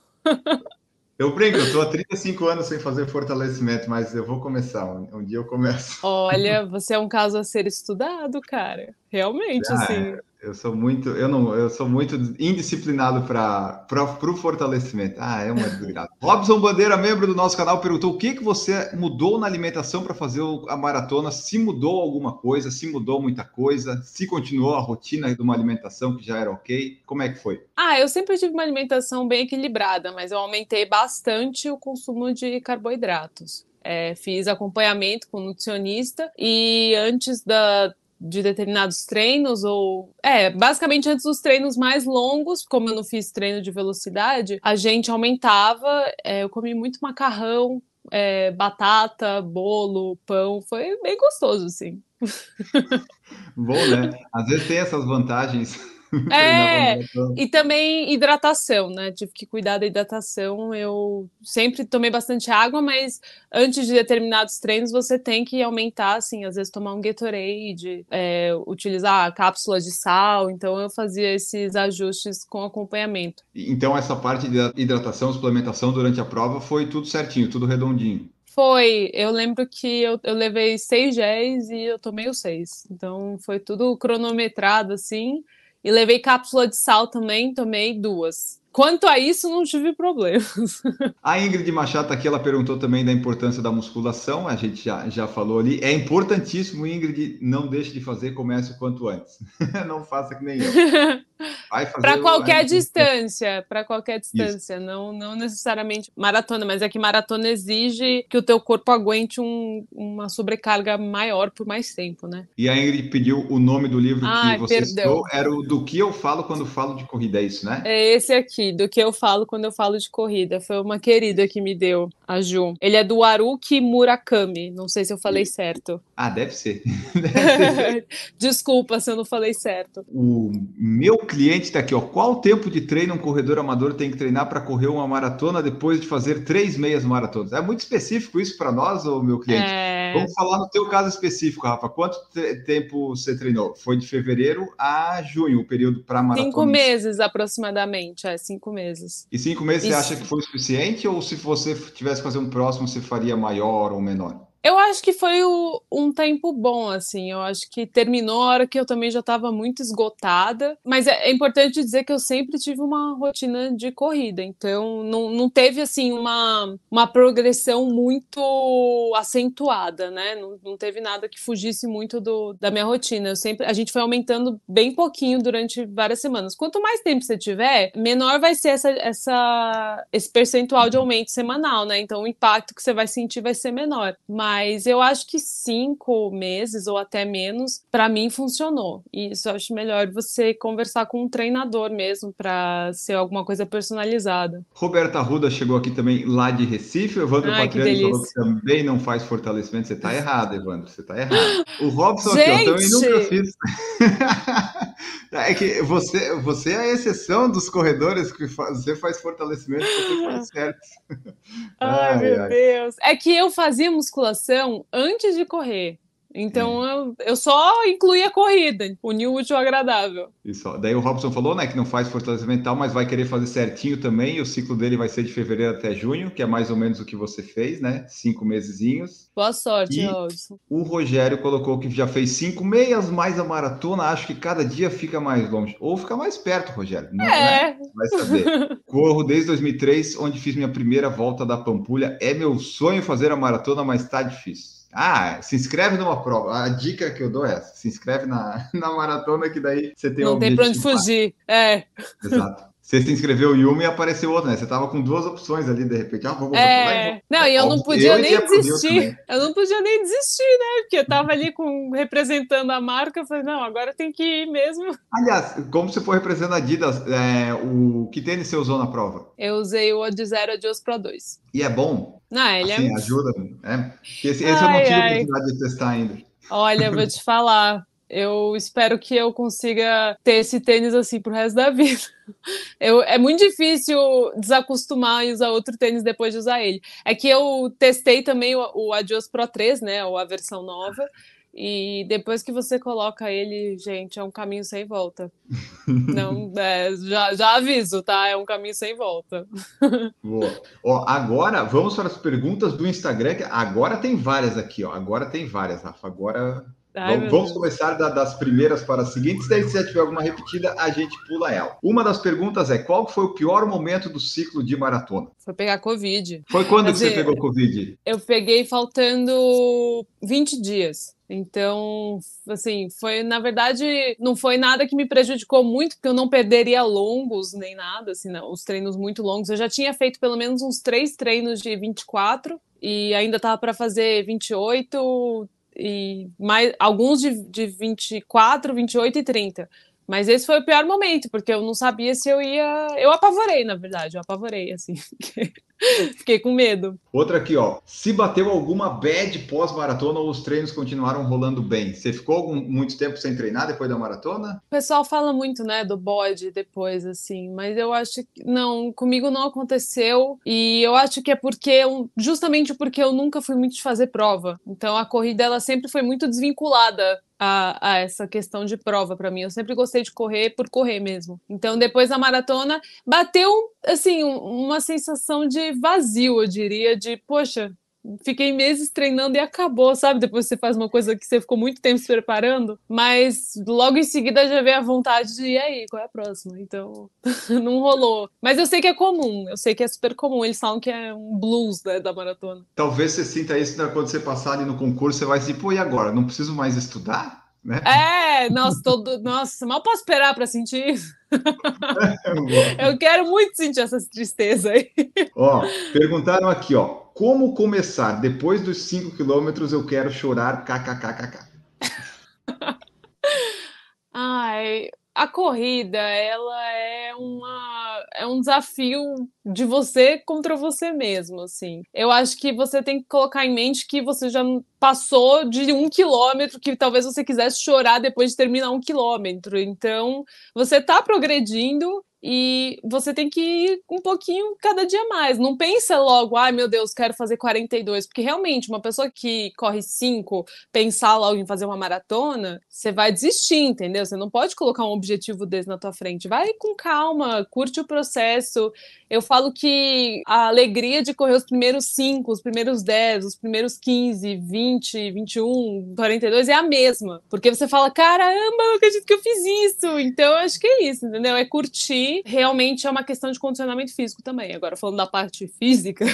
Eu brinco, eu tô há 35 anos sem fazer fortalecimento, mas eu vou começar. Um, um dia eu começo. Olha, você é um caso a ser estudado, cara. Realmente, Ah, assim. Eu sou muito, eu não, eu sou muito indisciplinado para o fortalecimento. Ah, é uma (laughs) desgraça. Robson Bandeira, membro do nosso canal, perguntou o que, que você mudou na alimentação para fazer a maratona. Se mudou alguma coisa, se mudou muita coisa, se continuou a rotina de uma alimentação que já era ok. Como é que foi? Ah, eu sempre tive uma alimentação bem equilibrada, mas eu aumentei bastante o consumo de carboidratos. É, fiz acompanhamento com nutricionista e antes da, de determinados treinos, ou. É, basicamente antes dos treinos mais longos, como eu não fiz treino de velocidade, a gente aumentava. é, eu comi muito macarrão, é, batata, bolo, pão. Foi bem gostoso, assim. (laughs) Bom, né? Às vezes tem essas vantagens. (laughs) É, na maratona. E também hidratação, né? Tive que cuidar da hidratação. Eu sempre tomei bastante água, mas antes de determinados treinos você tem que aumentar, assim, às vezes tomar um Gatorade, é, utilizar cápsulas de sal. Então eu fazia esses ajustes com acompanhamento. Então, essa parte de hidratação, suplementação durante a prova foi tudo certinho, tudo redondinho. Foi, eu lembro que eu, eu levei seis géis e eu tomei os seis. Então foi tudo cronometrado, assim. E levei cápsula de sal também, tomei duas. Quanto a isso, não tive problemas. (laughs) A Ingrid Machado tá aqui, ela perguntou também da importância da musculação, a gente já, já falou ali. É importantíssimo, Ingrid, não deixe de fazer, comece o quanto antes. (laughs) não faça que nem eu. Para qualquer distância, para qualquer distância, não, não necessariamente maratona, mas é que maratona exige que o teu corpo aguente um- uma sobrecarga maior por mais tempo, né? E a Ingrid pediu o nome do livro Ai, que você perdão. citou, era o Do Que Eu Falo Quando Falo de Corrida, é isso, né? É esse aqui, do que eu falo quando eu falo de corrida. Foi uma querida que me deu, a Ju. Ele é do Haruki Murakami, não sei se eu falei certo. Ah, deve ser. (laughs) Deve ser. Desculpa se eu não falei certo. O meu cliente está aqui, ó. Qual tempo de treino um corredor amador tem que treinar para correr uma maratona depois de fazer três meias maratonas? É muito específico isso para nós, ou meu cliente? É, Vamos falar no teu caso específico, Rafa. Quanto te- tempo você treinou? Foi de fevereiro a junho, o período para maratona? cinco meses aproximadamente, é, cinco meses. E cinco meses Isso. você acha que foi suficiente? Ou se você tivesse que fazer um próximo, você faria maior ou menor? Eu acho que foi o, um tempo bom, assim. Eu acho que terminou a hora que eu também já estava muito esgotada. Mas é, é, importante dizer que eu sempre tive uma rotina de corrida. Então, não, não teve, assim, uma, uma progressão muito acentuada, né? Não, não teve nada que fugisse muito do, da minha rotina. Eu sempre, a gente foi aumentando bem pouquinho durante várias semanas. Quanto mais tempo você tiver, menor vai ser essa, essa, esse percentual de aumento semanal, né? Então, o impacto que você vai sentir vai ser menor. Mas eu acho que cinco meses ou até menos, para mim funcionou. E isso eu acho melhor você conversar com um treinador mesmo para ser alguma coisa personalizada. Roberta Ruda chegou aqui também lá de Recife. O Evandro Ai, Patriani falou que também não faz fortalecimento. Você tá errado, Evandro. Você tá errado. O Robson Gente! aqui, eu também nunca fiz. (laughs) é que você, você é a exceção dos corredores que você faz fortalecimento, você faz (laughs) certo. Ai, ai meu ai. Deus. É que eu fazia musculação antes de correr. Então é. eu, eu só incluí a corrida, unir o útil ao agradável. Isso. Daí o Robson falou, né, que não faz fortalecimento tal, mas vai querer fazer certinho também. O ciclo dele vai ser de fevereiro até junho, que é mais ou menos o que você fez, né? Cinco mesezinhos. Boa sorte, e Robson. O Rogério colocou que já fez cinco meias mais a maratona. Acho que cada dia fica mais longe. Ou fica mais perto, Rogério. Não, é. Né? Vai saber. Corro desde 2003, onde fiz minha primeira volta da Pampulha. É meu sonho fazer a maratona, mas tá difícil. Ah, se inscreve numa prova. A dica que eu dou é essa: se inscreve na, (laughs) na maratona, que daí você tem Não tem para onde fugir. É. Exato. Você se inscreveu em uma e apareceu outra, né? Você tava com duas opções ali, de repente. Ah, vou, é... Não, e eu não podia eu nem desistir. Eu não podia nem desistir, né? Porque eu tava ali com, representando a marca. Eu falei, não, agora tem que ir mesmo. Aliás, como você foi representando a Adidas, é, o que tênis você usou na prova? Eu usei o de Zero Adios Pro 2. E é bom? Não, ele assim, é... ajuda, né? Esse, esse ai, eu não tive a oportunidade de testar ainda. Olha, vou te falar. Eu espero que eu consiga ter esse tênis assim pro resto da vida. (laughs) Eu, é muito difícil desacostumar e usar outro tênis depois de usar ele. É que eu testei também o, o Adios Pro 3, né? Ou a versão nova. E depois que você coloca ele, gente, é um caminho sem volta. (laughs) Não, é, já, já aviso, tá? É um caminho sem volta. (laughs) Boa. Ó, agora vamos para as perguntas do Instagram. Agora tem várias aqui, ó. Agora tem várias, Rafa. Agora Ai, vamos, vamos começar da, das primeiras para as seguintes, daí se já tiver alguma repetida, a gente pula ela. Uma das perguntas é: qual foi o pior momento do ciclo de maratona? Foi pegar Covid. Foi quando que você pegou Covid? Eu peguei faltando 20 dias. Então, assim, foi, na verdade, não foi nada que me prejudicou muito, porque eu não perderia longos nem nada, assim, não, os treinos muito longos. Eu já tinha feito pelo menos uns três treinos de 24 e ainda estava para fazer 28, e mais alguns de, de 24, 28 e 30. Mas esse foi o pior momento, porque eu não sabia se eu ia. Eu apavorei, na verdade, eu apavorei, assim. (laughs) (laughs) Fiquei com medo. Outra aqui, ó. Se bateu alguma bad pós-maratona ou os treinos continuaram rolando bem? Você ficou algum, muito tempo sem treinar depois da maratona? O pessoal fala muito, né, do bode depois, assim, mas eu acho que não, comigo não aconteceu. E eu acho que é porque, justamente porque eu nunca fui muito de fazer prova. Então a corrida ela sempre foi muito desvinculada a, a, essa questão de prova para mim. Eu sempre gostei de correr por correr mesmo. Então, depois da maratona, bateu assim uma sensação de vazio, eu diria, de poxa, fiquei meses treinando e acabou, sabe? Depois você faz uma coisa que você ficou muito tempo se preparando, mas logo em seguida já veio a vontade de e aí, qual é a próxima? Então, (laughs) não rolou. Mas eu sei que é comum, eu sei que é super comum. Eles falam que é um blues né, da maratona. Talvez você sinta isso né, quando você passar ali no concurso, você vai dizer, pô, e agora? Não preciso mais estudar? Né? É, nossa, todo, nossa, mal posso esperar para sentir isso. (laughs) eu quero muito sentir essa tristeza aí. Ó, perguntaram aqui, ó, como começar? Depois dos 5 quilômetros eu quero chorar, kkkk. (laughs) Ai, a corrida, ela é uma é um desafio de você contra você mesmo, assim. Eu acho que você tem que colocar em mente que você já passou de um quilômetro, que talvez você quisesse chorar depois de terminar um quilômetro. Então, você tá progredindo e você tem que ir um pouquinho cada dia mais. Não pensa logo, ai meu Deus, quero fazer 42, porque realmente uma pessoa que corre 5, pensar logo em fazer uma maratona, você vai desistir, entendeu? Você não pode colocar um objetivo desse na tua frente. Vai com calma, curte o processo. Eu falo que a alegria de correr os primeiros 5, os primeiros 10, os primeiros 15, 20, 21, 42 é a mesma, porque você fala, caramba, eu acredito que eu fiz isso. Então, eu acho que é isso, entendeu? É curtir realmente é uma questão de condicionamento físico também. Agora, falando da parte física,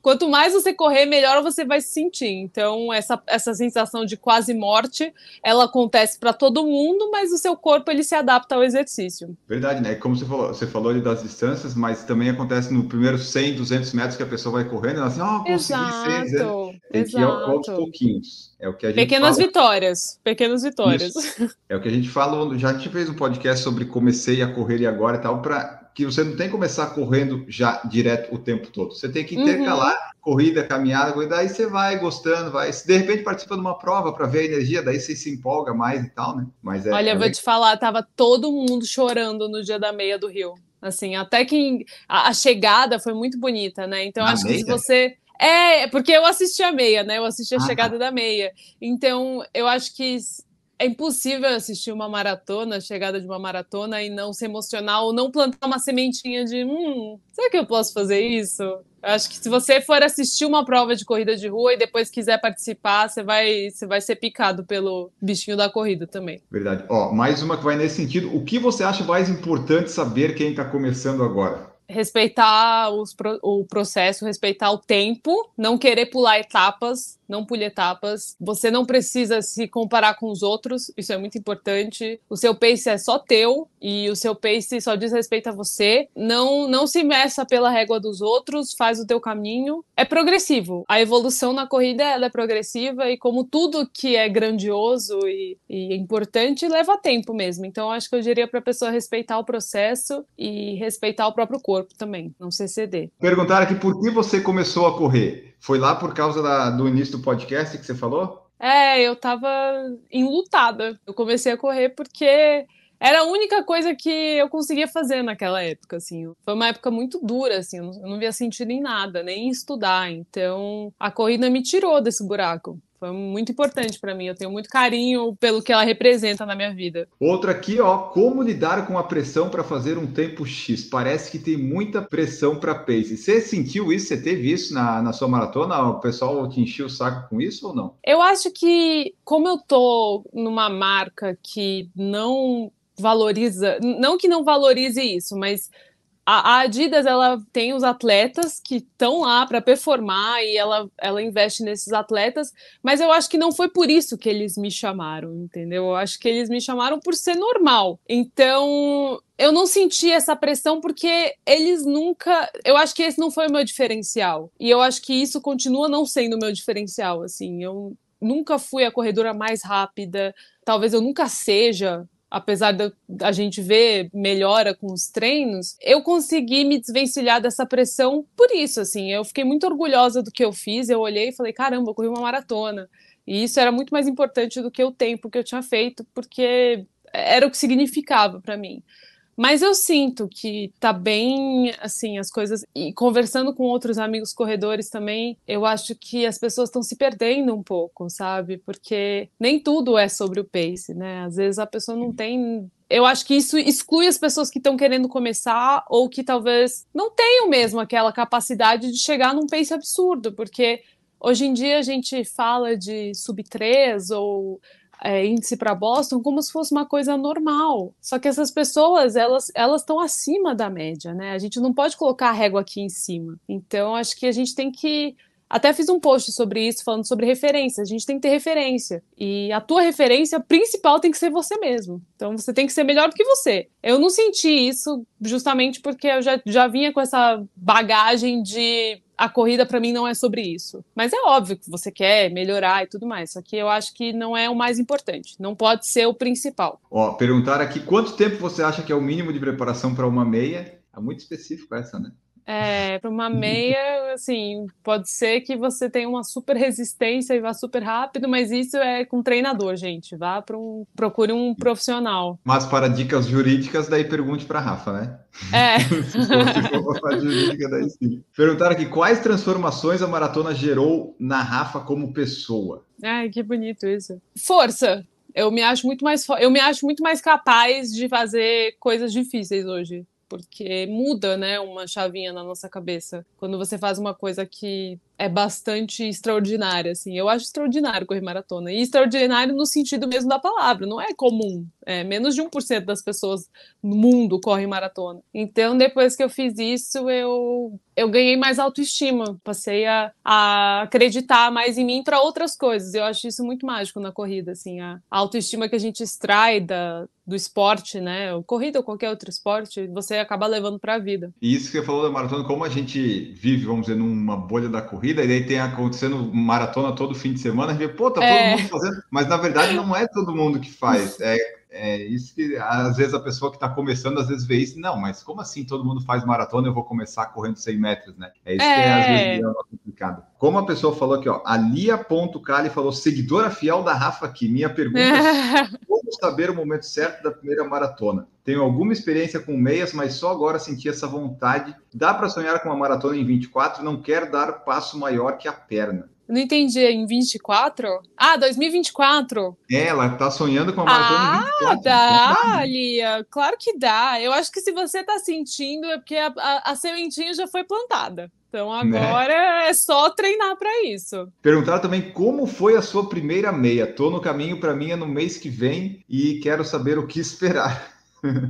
quanto mais você correr, melhor você vai se sentir. Então, essa, essa sensação de quase morte, ela acontece para todo mundo, mas o seu corpo ele se adapta ao exercício. Verdade, né? Como você falou, você falou ali das distâncias, mas também acontece no primeiro 100, 200 metros que a pessoa vai correndo, ela assim, ó, oh, consegui exato, né? Tem que ir aos pouquinhos. É o que a gente Pequenas fala. vitórias, pequenas vitórias. Isso. É o que a gente fala, já a gente fez um podcast sobre comecei a correr e agora e tal, para que você não tem que começar correndo já direto o tempo todo. Você tem que intercalar uhum. corrida, caminhada, e daí você vai gostando, vai. Se de repente participa de uma prova para ver a energia, daí você se empolga mais e tal, né? Mas é, Olha, é vou te falar, tava todo mundo chorando no dia da meia do Rio. Assim, até que a, a chegada foi muito bonita, né? Então, Na acho meia? que se você. É, porque eu assisti a meia, né? Eu assisti a ah, chegada tá. da meia. Então, eu acho que é impossível assistir uma maratona, a chegada de uma maratona e não se emocionar ou não plantar uma sementinha de hum, será que eu posso fazer isso? Eu acho que se você for assistir uma prova de corrida de rua e depois quiser participar, você vai, você vai ser picado pelo bichinho da corrida também. Verdade. Ó, mais uma que vai nesse sentido. O que você acha mais importante saber quem está começando agora? respeitar os, o processo, respeitar o tempo, não querer pular etapas, não pule etapas. Você não precisa se comparar com os outros, isso é muito importante. O seu pace é só teu e o seu pace só diz respeito a você. Não, não se meça pela régua dos outros, faz o teu caminho. É progressivo. A evolução na corrida ela é progressiva e como tudo que é grandioso e, e importante leva tempo mesmo. Então acho que eu diria para a pessoa respeitar o processo e respeitar o próprio corpo também, não se exceder. Perguntaram aqui por que você começou a correr. Foi lá por causa da, do início do podcast que você falou? É, eu tava enlutada. Eu comecei a correr porque era a única coisa que eu conseguia fazer naquela época, assim. Foi uma época muito dura, assim, eu não, via sentido em nada, nem em estudar. Então, a corrida me tirou desse buraco. Foi muito importante para mim. Eu tenho muito carinho pelo que ela representa na minha vida. Outra aqui, ó, como lidar com a pressão para fazer um tempo X? Parece que tem muita pressão para pace. Você sentiu isso? Você teve isso na, na sua maratona? O pessoal te encheu o saco com isso ou não? Eu acho que, como eu tô numa marca que não valoriza, não que não valorize isso, mas a, Adidas ela tem os atletas que estão lá para performar e ela, ela investe nesses atletas, mas eu acho que não foi por isso que eles me chamaram, entendeu? Eu acho que eles me chamaram por ser normal. Então eu não senti essa pressão porque eles nunca. Eu acho que esse não foi o meu diferencial. E eu acho que isso continua não sendo o meu diferencial. Assim, eu nunca fui a corredora mais rápida. Talvez eu nunca seja apesar da gente ver melhora com os treinos, eu consegui me desvencilhar dessa pressão por isso, assim. Eu fiquei muito orgulhosa do que eu fiz, eu olhei e falei, caramba, eu corri uma maratona. E isso era muito mais importante do que o tempo que eu tinha feito, porque era o que significava para mim. Mas eu sinto que tá bem, assim, as coisas. E conversando com outros amigos corredores também, eu acho que as pessoas estão se perdendo um pouco, sabe? Porque nem tudo é sobre o pace, né? Às vezes a pessoa não tem. Eu acho que isso exclui as pessoas que estão querendo começar ou que talvez não tenham mesmo aquela capacidade de chegar num pace absurdo, porque hoje em dia a gente fala de sub 3 ou é, índice para Boston como se fosse uma coisa normal. Só que essas pessoas, elas elas estão acima da média, né? A gente não pode colocar a régua aqui em cima. Então, acho que a gente tem que até fiz um post sobre isso, falando sobre referência. A gente tem que ter referência. E a tua referência principal tem que ser você mesmo. Então você tem que ser melhor do que você. Eu não senti isso justamente porque eu já, já vinha com essa bagagem de a corrida para mim não é sobre isso. Mas é óbvio que você quer melhorar e tudo mais, só que eu acho que não é o mais importante, não pode ser o principal. Ó, perguntar aqui quanto tempo você acha que é o mínimo de preparação para uma meia? É muito específico essa, né? É, para uma meia, assim, pode ser que você tenha uma super resistência e vá super rápido, mas isso é com treinador, gente. Vá para um, procure um profissional. Mas para dicas jurídicas, daí pergunte para Rafa, né? É. (laughs) Se for jurídica, daí sim. Perguntaram aqui quais transformações a maratona gerou na Rafa como pessoa. Ai, que bonito isso. Força. Eu me acho muito mais eu me acho muito mais capaz de fazer coisas difíceis hoje porque muda, né, uma chavinha na nossa cabeça. Quando você faz uma coisa que é bastante extraordinária, assim. Eu acho extraordinário correr maratona. E extraordinário no sentido mesmo da palavra, não é comum. É, menos de 1% das pessoas no mundo correm maratona. Então, depois que eu fiz isso, eu, eu ganhei mais autoestima. Passei a, a acreditar mais em mim para outras coisas. Eu acho isso muito mágico na corrida, assim. A, autoestima que a gente extrai da, do esporte, né? Corrida ou qualquer outro esporte, você acaba levando para a vida. E isso que você falou da maratona, como a gente vive, vamos dizer, numa bolha da corrida, e daí tem acontecendo maratona todo fim de semana, a gente vê, pô, tá é. todo mundo fazendo, mas na verdade não é todo mundo que faz. É, é isso que às vezes a pessoa que está começando, às vezes vê isso, não, mas como assim todo mundo faz maratona eu vou começar correndo 100 metros, né? É isso é. que é, às vezes é complicado. Como a pessoa falou aqui, ó, a Lia.cali falou, seguidora fiel da Rafa aqui, minha pergunta é (laughs) como saber o momento certo da primeira maratona? Tenho alguma experiência com meias, mas só agora senti essa vontade. Dá para sonhar com uma maratona em 24? Não quero dar passo maior que a perna. Não entendi, em 24? Ah, 2024? É, ela tá sonhando com a maratona ah, em 24. Ah, dá, Lia. Claro que dá. Eu acho que se você tá sentindo, é porque a, a, a sementinha já foi plantada. Então né? agora né? é só treinar para isso. Perguntaram também como foi a sua primeira meia. Tô no caminho para minha no mês que vem e quero saber o que esperar. (laughs)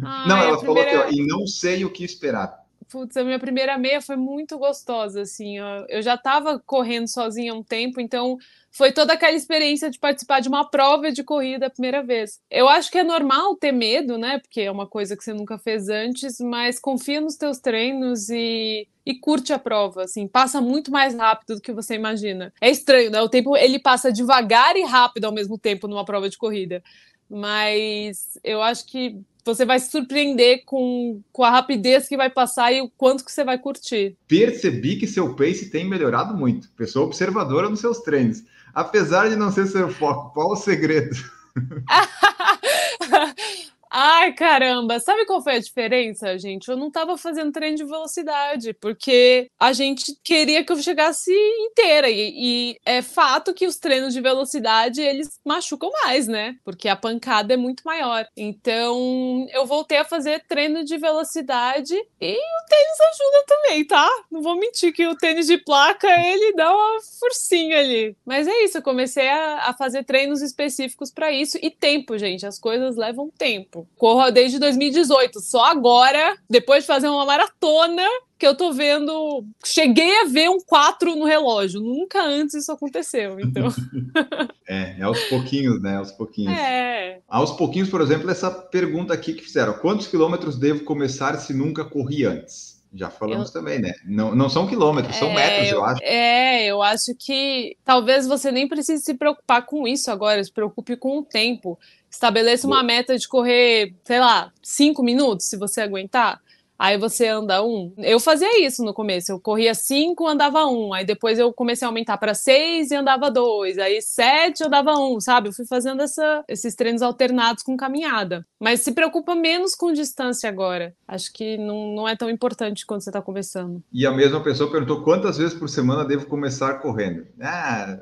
Ah, não, ela falou primeira... que e não sei o que esperar. Putz, a minha primeira meia foi muito gostosa, assim, ó. eu já estava correndo sozinha há um tempo, então foi toda aquela experiência de participar de uma prova de corrida a primeira vez. Eu acho que é normal ter medo, né, porque é uma coisa que você nunca fez antes, mas confia nos teus treinos e, e curte a prova, assim, passa muito mais rápido do que você imagina. É estranho, né, o tempo ele passa devagar e rápido ao mesmo tempo numa prova de corrida, mas eu acho que você vai se surpreender com, com a rapidez que vai passar e o quanto que você vai curtir. Percebi que seu pace tem melhorado muito. Pessoa observadora nos seus treinos. Apesar de não ser seu foco, qual o segredo? (laughs) Ai, caramba! Sabe qual foi a diferença, gente? Eu não estava fazendo treino de velocidade, porque a gente queria que eu chegasse inteira. E, e, é fato que os treinos de velocidade eles machucam mais, né? Porque a pancada é muito maior. Então, eu voltei a fazer treino de velocidade e o tênis ajuda também, tá? Não vou mentir que o tênis de placa ele dá uma forcinha ali. Mas é isso, eu comecei a, a fazer treinos específicos para isso e tempo, gente. As coisas levam tempo. Corro desde 2018. Só agora, depois de fazer uma maratona, que eu tô vendo. Cheguei a ver um 4 no relógio. Nunca antes isso aconteceu, então. (laughs) é, é aos pouquinhos, né? Aos pouquinhos. É. Aos pouquinhos, por exemplo, essa pergunta aqui que fizeram: quantos quilômetros devo começar se nunca corri antes? Já falamos eu... também, né? Não, não são quilômetros, são é, metros, eu, eu acho. É, eu acho que talvez você nem precise se preocupar com isso agora, se preocupe com o tempo. Estabeleça uma meta de correr, sei lá, cinco minutos, se você aguentar. Aí você anda um. Eu fazia isso no começo. Eu corria cinco, andava um. Aí depois eu comecei a aumentar para seis e andava dois. Aí sete, andava um, sabe? Eu fui fazendo essa, esses treinos alternados com caminhada. Mas se preocupa menos com distância agora. Acho que não, não é tão importante quando você está começando. E a mesma pessoa perguntou quantas vezes por semana devo começar correndo. Ah,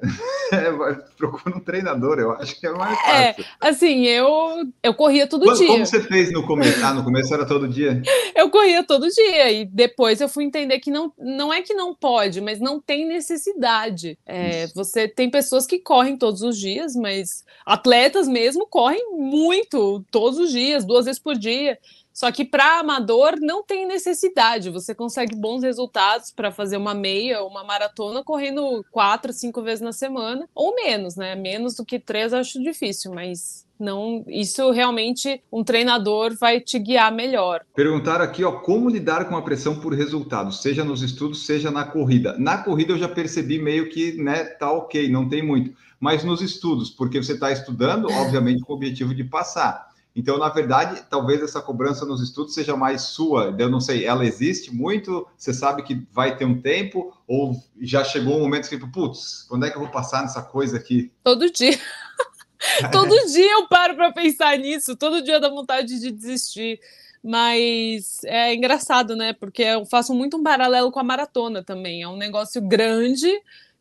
(laughs) procura um treinador, eu acho que é mais é, fácil. É, assim, eu, eu corria todo Quando, dia. Como você fez no começo? Ah, no começo era todo dia? eu corria corria todo dia. E depois eu fui entender que não, não é que não pode, mas não tem necessidade. É, você tem pessoas que correm todos os dias, mas atletas mesmo correm muito, todos os dias, duas vezes por dia. Só que para amador não tem necessidade. Você consegue bons resultados para fazer uma meia, uma maratona correndo quatro, cinco vezes na semana, ou menos, né? Menos do que três acho difícil, mas não, isso realmente um treinador vai te guiar melhor. Perguntaram aqui, ó, como lidar com a pressão por resultados, seja nos estudos, seja na corrida. Na corrida eu já percebi meio que, né, tá ok, não tem muito. Mas nos estudos, porque você está estudando, (laughs) obviamente, com o objetivo de passar. Então, na verdade, talvez essa cobrança nos estudos seja mais sua. Eu não sei, ela existe muito? Você sabe que vai ter um tempo? Ou já chegou um momento que, putz, quando é que eu vou passar nessa coisa aqui? Todo dia. (laughs) todo dia eu paro para pensar nisso. Todo dia dá vontade de desistir. Mas é engraçado, né? Porque eu faço muito um paralelo com a maratona também. É um negócio grande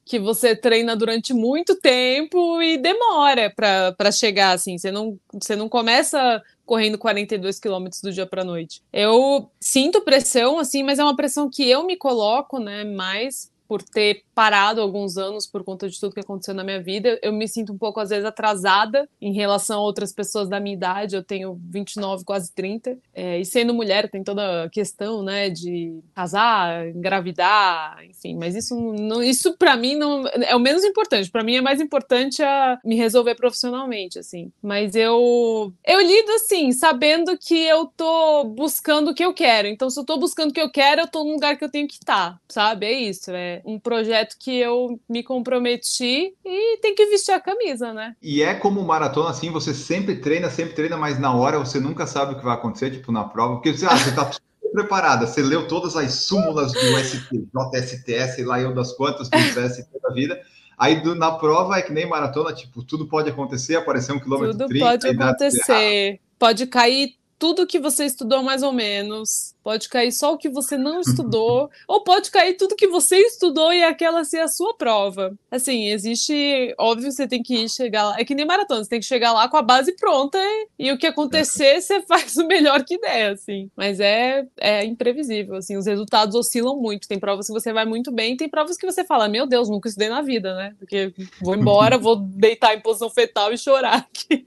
que você treina durante muito tempo e demora para chegar assim. Você não, você não começa correndo 42 quilômetros do dia para noite. Eu sinto pressão assim, mas é uma pressão que eu me coloco, né, mais por ter parado alguns anos por conta de tudo que aconteceu na minha vida. Eu me sinto um pouco, às vezes, atrasada em relação a outras pessoas da minha idade. Eu tenho 29, quase 30. É, e sendo mulher, tem toda a questão, né, de casar, engravidar, enfim. Mas isso, não, isso para mim, não é o menos importante. Para mim, é mais importante a me resolver profissionalmente, assim. Mas eu, eu lido, assim, sabendo que eu tô buscando o que eu quero. Então, se eu tô buscando o que eu quero, eu tô no lugar que eu tenho que estar, tá, sabe? É isso. É um projeto que eu me comprometi e tem que vestir a camisa, né? E é como maratona assim, você sempre treina, sempre treina, mas na hora você nunca sabe o que vai acontecer, tipo na prova, porque você, ah, você tá (laughs) preparada, você leu todas as súmulas do ST, JSTS, lá eu das quantas, do ST da vida. Aí do, na prova é que nem maratona, tipo, tudo pode acontecer, aparecer um quilômetro Tudo 30, pode acontecer. Pode cair tudo que você estudou mais ou menos. Pode cair só o que você não (laughs) estudou, ou pode cair tudo que você estudou e aquela ser a sua prova. Assim, existe. Óbvio, você tem que chegar lá. É que nem maratona, você tem que chegar lá com a base pronta e, e o que acontecer, (laughs) você faz o melhor que der, assim. Mas é, é imprevisível, assim. Os resultados oscilam muito. Tem provas que você vai muito bem, tem provas que você fala, meu Deus, nunca estudei na vida, né? Porque vou embora, vou deitar em posição fetal e chorar aqui.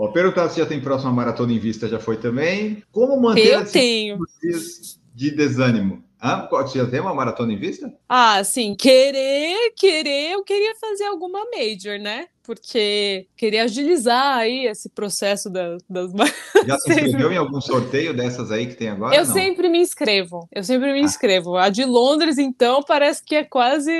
Ó, perguntar se já tem próxima maratona em vista, já foi também. Como manter Eu tenho. De desânimo? Ah, você já tem uma maratona em vista? Ah, sim, querer, querer, eu queria fazer alguma major, né? Porque queria agilizar aí esse processo da, das (laughs) Já se inscreveu em algum sorteio dessas aí que tem agora? Eu não? sempre me inscrevo, eu sempre me ah. inscrevo. A de Londres, então, parece que é quase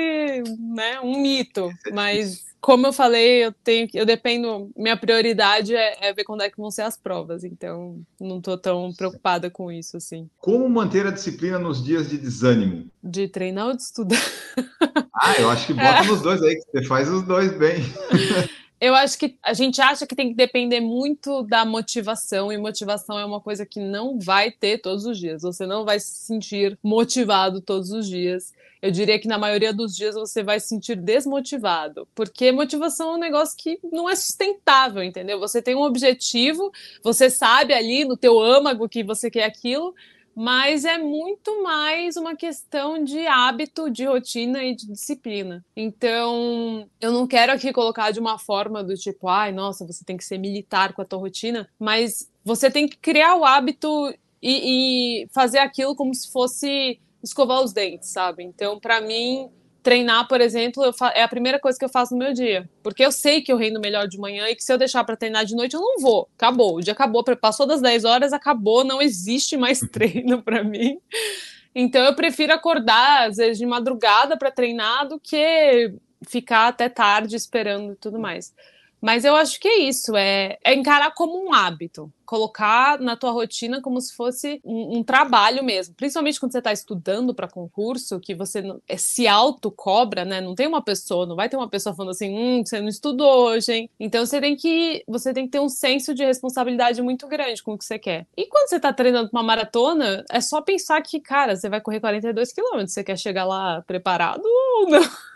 né, um mito, é mas como eu falei, eu tenho eu dependo, minha prioridade é, é, ver quando é que vão ser as provas, então não estou tão preocupada com isso assim. Como manter a disciplina nos dias de desânimo? De treinar ou de estudar? Ah, eu acho que bota (laughs) é. nos dois aí, que você faz os dois bem. (laughs) Eu acho que a gente acha que tem que depender muito da motivação, e motivação é uma coisa que não vai ter todos os dias. Você não vai se sentir motivado todos os dias. Eu diria que na maioria dos dias você vai se sentir desmotivado, porque motivação é um negócio que não é sustentável, entendeu? Você tem um objetivo, você sabe ali no teu âmago que você quer aquilo, mas é muito mais uma questão de hábito, de rotina e de disciplina. Então, eu não quero aqui colocar de uma forma do tipo, ai, nossa, você tem que ser militar com a tua rotina, mas você tem que criar o hábito e, e fazer aquilo como se fosse escovar os dentes, sabe? Então, para mim, treinar, por exemplo, é a primeira coisa que eu faço no meu dia. Porque eu sei que eu rendo melhor de manhã e que se eu deixar para treinar de noite, eu não vou. Acabou. O dia acabou. Passou das 10 horas, acabou. Não existe mais (laughs) treino para mim. Então eu prefiro acordar, às vezes, de madrugada para treinar do que ficar até tarde esperando e tudo mais. Mas eu acho que é isso, é, é, encarar como um hábito, colocar na tua rotina como se fosse um, um trabalho mesmo. Principalmente quando você está estudando para concurso, que você é, se auto-cobra, né? Não tem uma pessoa, não vai ter uma pessoa falando assim, hum, você não estudou hoje, hein? Então você tem que você tem que ter um senso de responsabilidade muito grande com o que você quer. E quando você está treinando uma maratona, é só pensar que, cara, você vai correr 42 quilômetros, você quer chegar lá preparado ou não?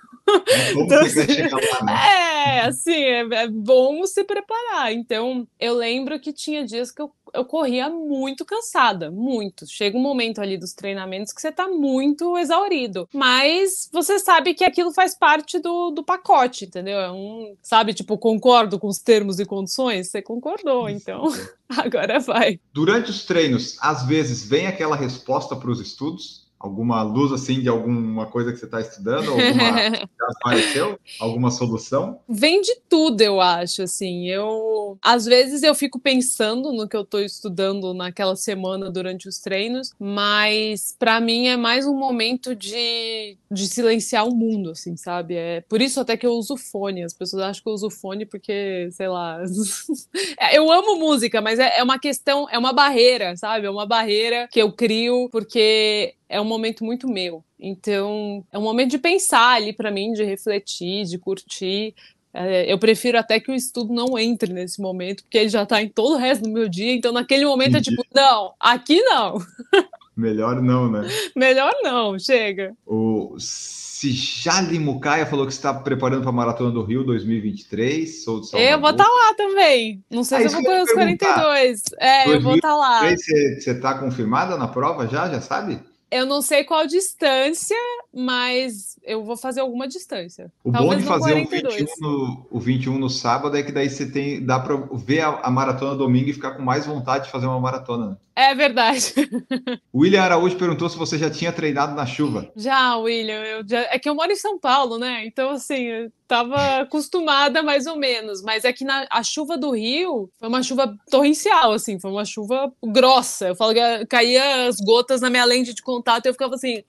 Então, assim, né? É, assim, é, é, bom se preparar. Então, eu lembro que tinha dias que eu, eu corria muito cansada, muito. Chega um momento ali dos treinamentos que você tá muito exaurido. Mas você sabe que aquilo faz parte do, do pacote, entendeu? É um, sabe, tipo, concordo com os termos e condições? Você concordou, então (laughs) agora vai. Durante os treinos, às vezes vem aquela resposta para os estudos alguma luz assim de alguma coisa que você está estudando? Alguma (laughs) já apareceu? Alguma solução? Vem de tudo, eu acho. Assim, eu às vezes eu fico pensando no que eu estou estudando naquela semana durante os treinos, mas para mim é mais um momento de, de silenciar o mundo, assim, sabe? É por isso até que eu uso fone. As pessoas acham que eu uso fone porque, sei lá, (laughs) eu amo música, mas é, é uma questão, é uma barreira, sabe? É uma barreira que eu crio porque é um momento muito meu. Então, é um momento de pensar ali para mim, de refletir, de curtir. É, eu prefiro até que o estudo não entre nesse momento, porque ele já está em todo o resto do meu dia. Então, naquele momento Entendi. é tipo, não, aqui não. (laughs) Melhor não, né? Melhor não, chega. O Sijali Mucaia falou que está preparando para a Maratona do Rio 2023. Sou de Eu vou estar tá lá também. Não sei ah, se eu vou correr os 42. É, eu vou estar tá lá. Você está confirmada na prova já? Já sabe? Eu não sei qual distância, mas eu vou fazer alguma distância. O Talvez bom de fazer o 21, no, o 21 no sábado é que daí você tem, dá para ver a, a, maratona domingo e ficar com mais vontade de fazer uma maratona. É verdade. (laughs) William Araújo perguntou se você já tinha treinado na chuva. Já, William. Eu já... É que eu moro em São Paulo, né? Então, assim, eu tava acostumada mais ou menos. Mas é que na... a chuva do Rio foi uma chuva torrencial, assim. Foi uma chuva grossa. Eu falo que caía as gotas na minha lente de contato e eu ficava assim...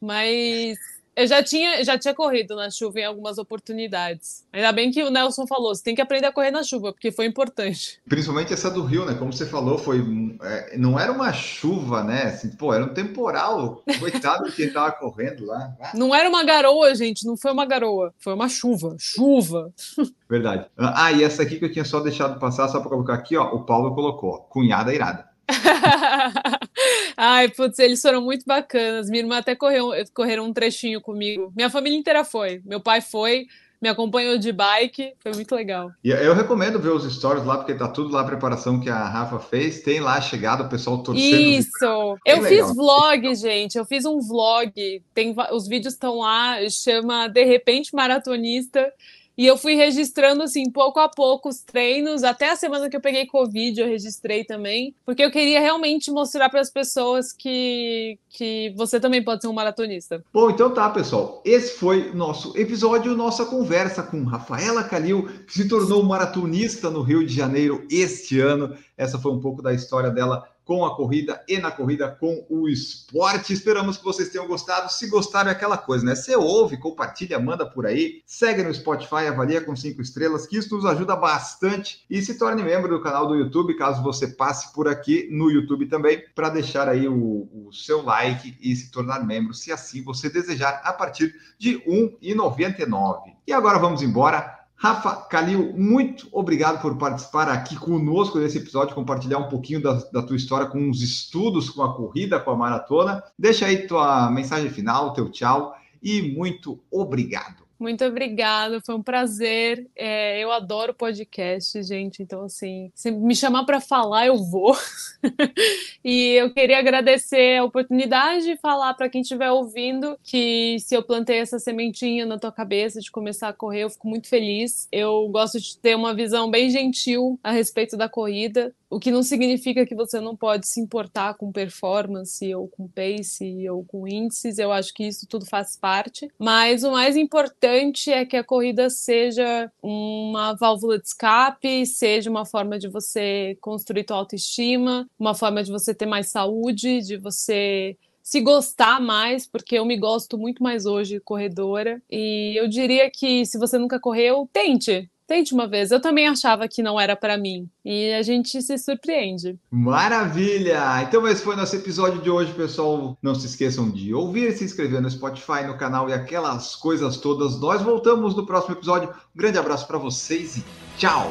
Mas eu já tinha, já tinha corrido na chuva em algumas oportunidades. Ainda bem que o Nelson falou, você tem que aprender a correr na chuva, porque foi importante. Principalmente essa do Rio, né? Como você falou, foi é, não era uma chuva, né? Assim, pô, era um temporal. Coitado de quem tava correndo lá. Não era uma garoa, gente, não foi uma garoa, foi uma chuva, chuva. Verdade. Ah, e essa aqui que eu tinha só deixado passar, só para colocar aqui, ó, o Paulo colocou, cunhada irada. (laughs) Ai, putz, eles foram muito bacanas. Minha irmã até correu, correram um trechinho comigo. Minha família inteira foi. Meu pai foi, me acompanhou de bike, foi muito legal. E eu recomendo ver os stories lá, porque tá tudo lá a preparação que a Rafa fez. Tem lá a chegada, o pessoal torcendo. Isso! Eu legal. fiz vlog, gente. Eu fiz um vlog. Tem, os vídeos estão lá, chama De Repente Maratonista. E eu fui registrando, assim, pouco a pouco os treinos. Até a semana que eu peguei Covid, eu registrei também. Porque eu queria realmente mostrar para as pessoas que, que você também pode ser um maratonista. Bom, então tá, pessoal. Esse foi nosso episódio, nossa conversa com Rafaela Calil, que se tornou maratonista no Rio de Janeiro este ano. Essa foi um pouco da história dela com a corrida e na corrida com o esporte. Esperamos que vocês tenham gostado. Se gostaram, é aquela coisa, né? Você ouve, compartilha, manda por aí, segue no Spotify, avalia com cinco estrelas, que isso nos ajuda bastante e se torne membro do canal do YouTube, caso você passe por aqui no YouTube também, para deixar aí o, o, seu like e se tornar membro, se assim você desejar, a partir de R$ 1,99. E agora vamos embora. Rafa Calil, muito obrigado por participar aqui conosco nesse episódio, compartilhar um pouquinho da, da, tua história com os estudos, com a corrida, com a maratona. Deixa aí tua mensagem final, teu tchau e muito obrigado. Muito obrigada, foi um prazer. É, eu adoro podcast, gente. Então, assim, se me chamar para falar, eu vou. (laughs) e eu queria agradecer a oportunidade de falar para quem estiver ouvindo que se eu plantei essa sementinha na tua cabeça de começar a correr, eu fico muito feliz. Eu gosto de ter uma visão bem gentil a respeito da corrida. O que não significa que você não pode se importar com performance, ou com pace, ou com índices. Eu acho que isso tudo faz parte. Mas o mais importante é que a corrida seja uma válvula de escape, seja uma forma de você construir tua autoestima, uma forma de você ter mais saúde, de você se gostar mais, porque eu me gosto muito mais hoje corredora. E eu diria que se você nunca correu, tente. Tente uma vez. Eu também achava que não era para mim. E a gente se surpreende. Maravilha! Então esse foi nosso episódio de hoje, pessoal. Não se esqueçam de ouvir, se inscrever no Spotify, no canal e aquelas coisas todas. Nós voltamos no próximo episódio. Um grande abraço para vocês e tchau!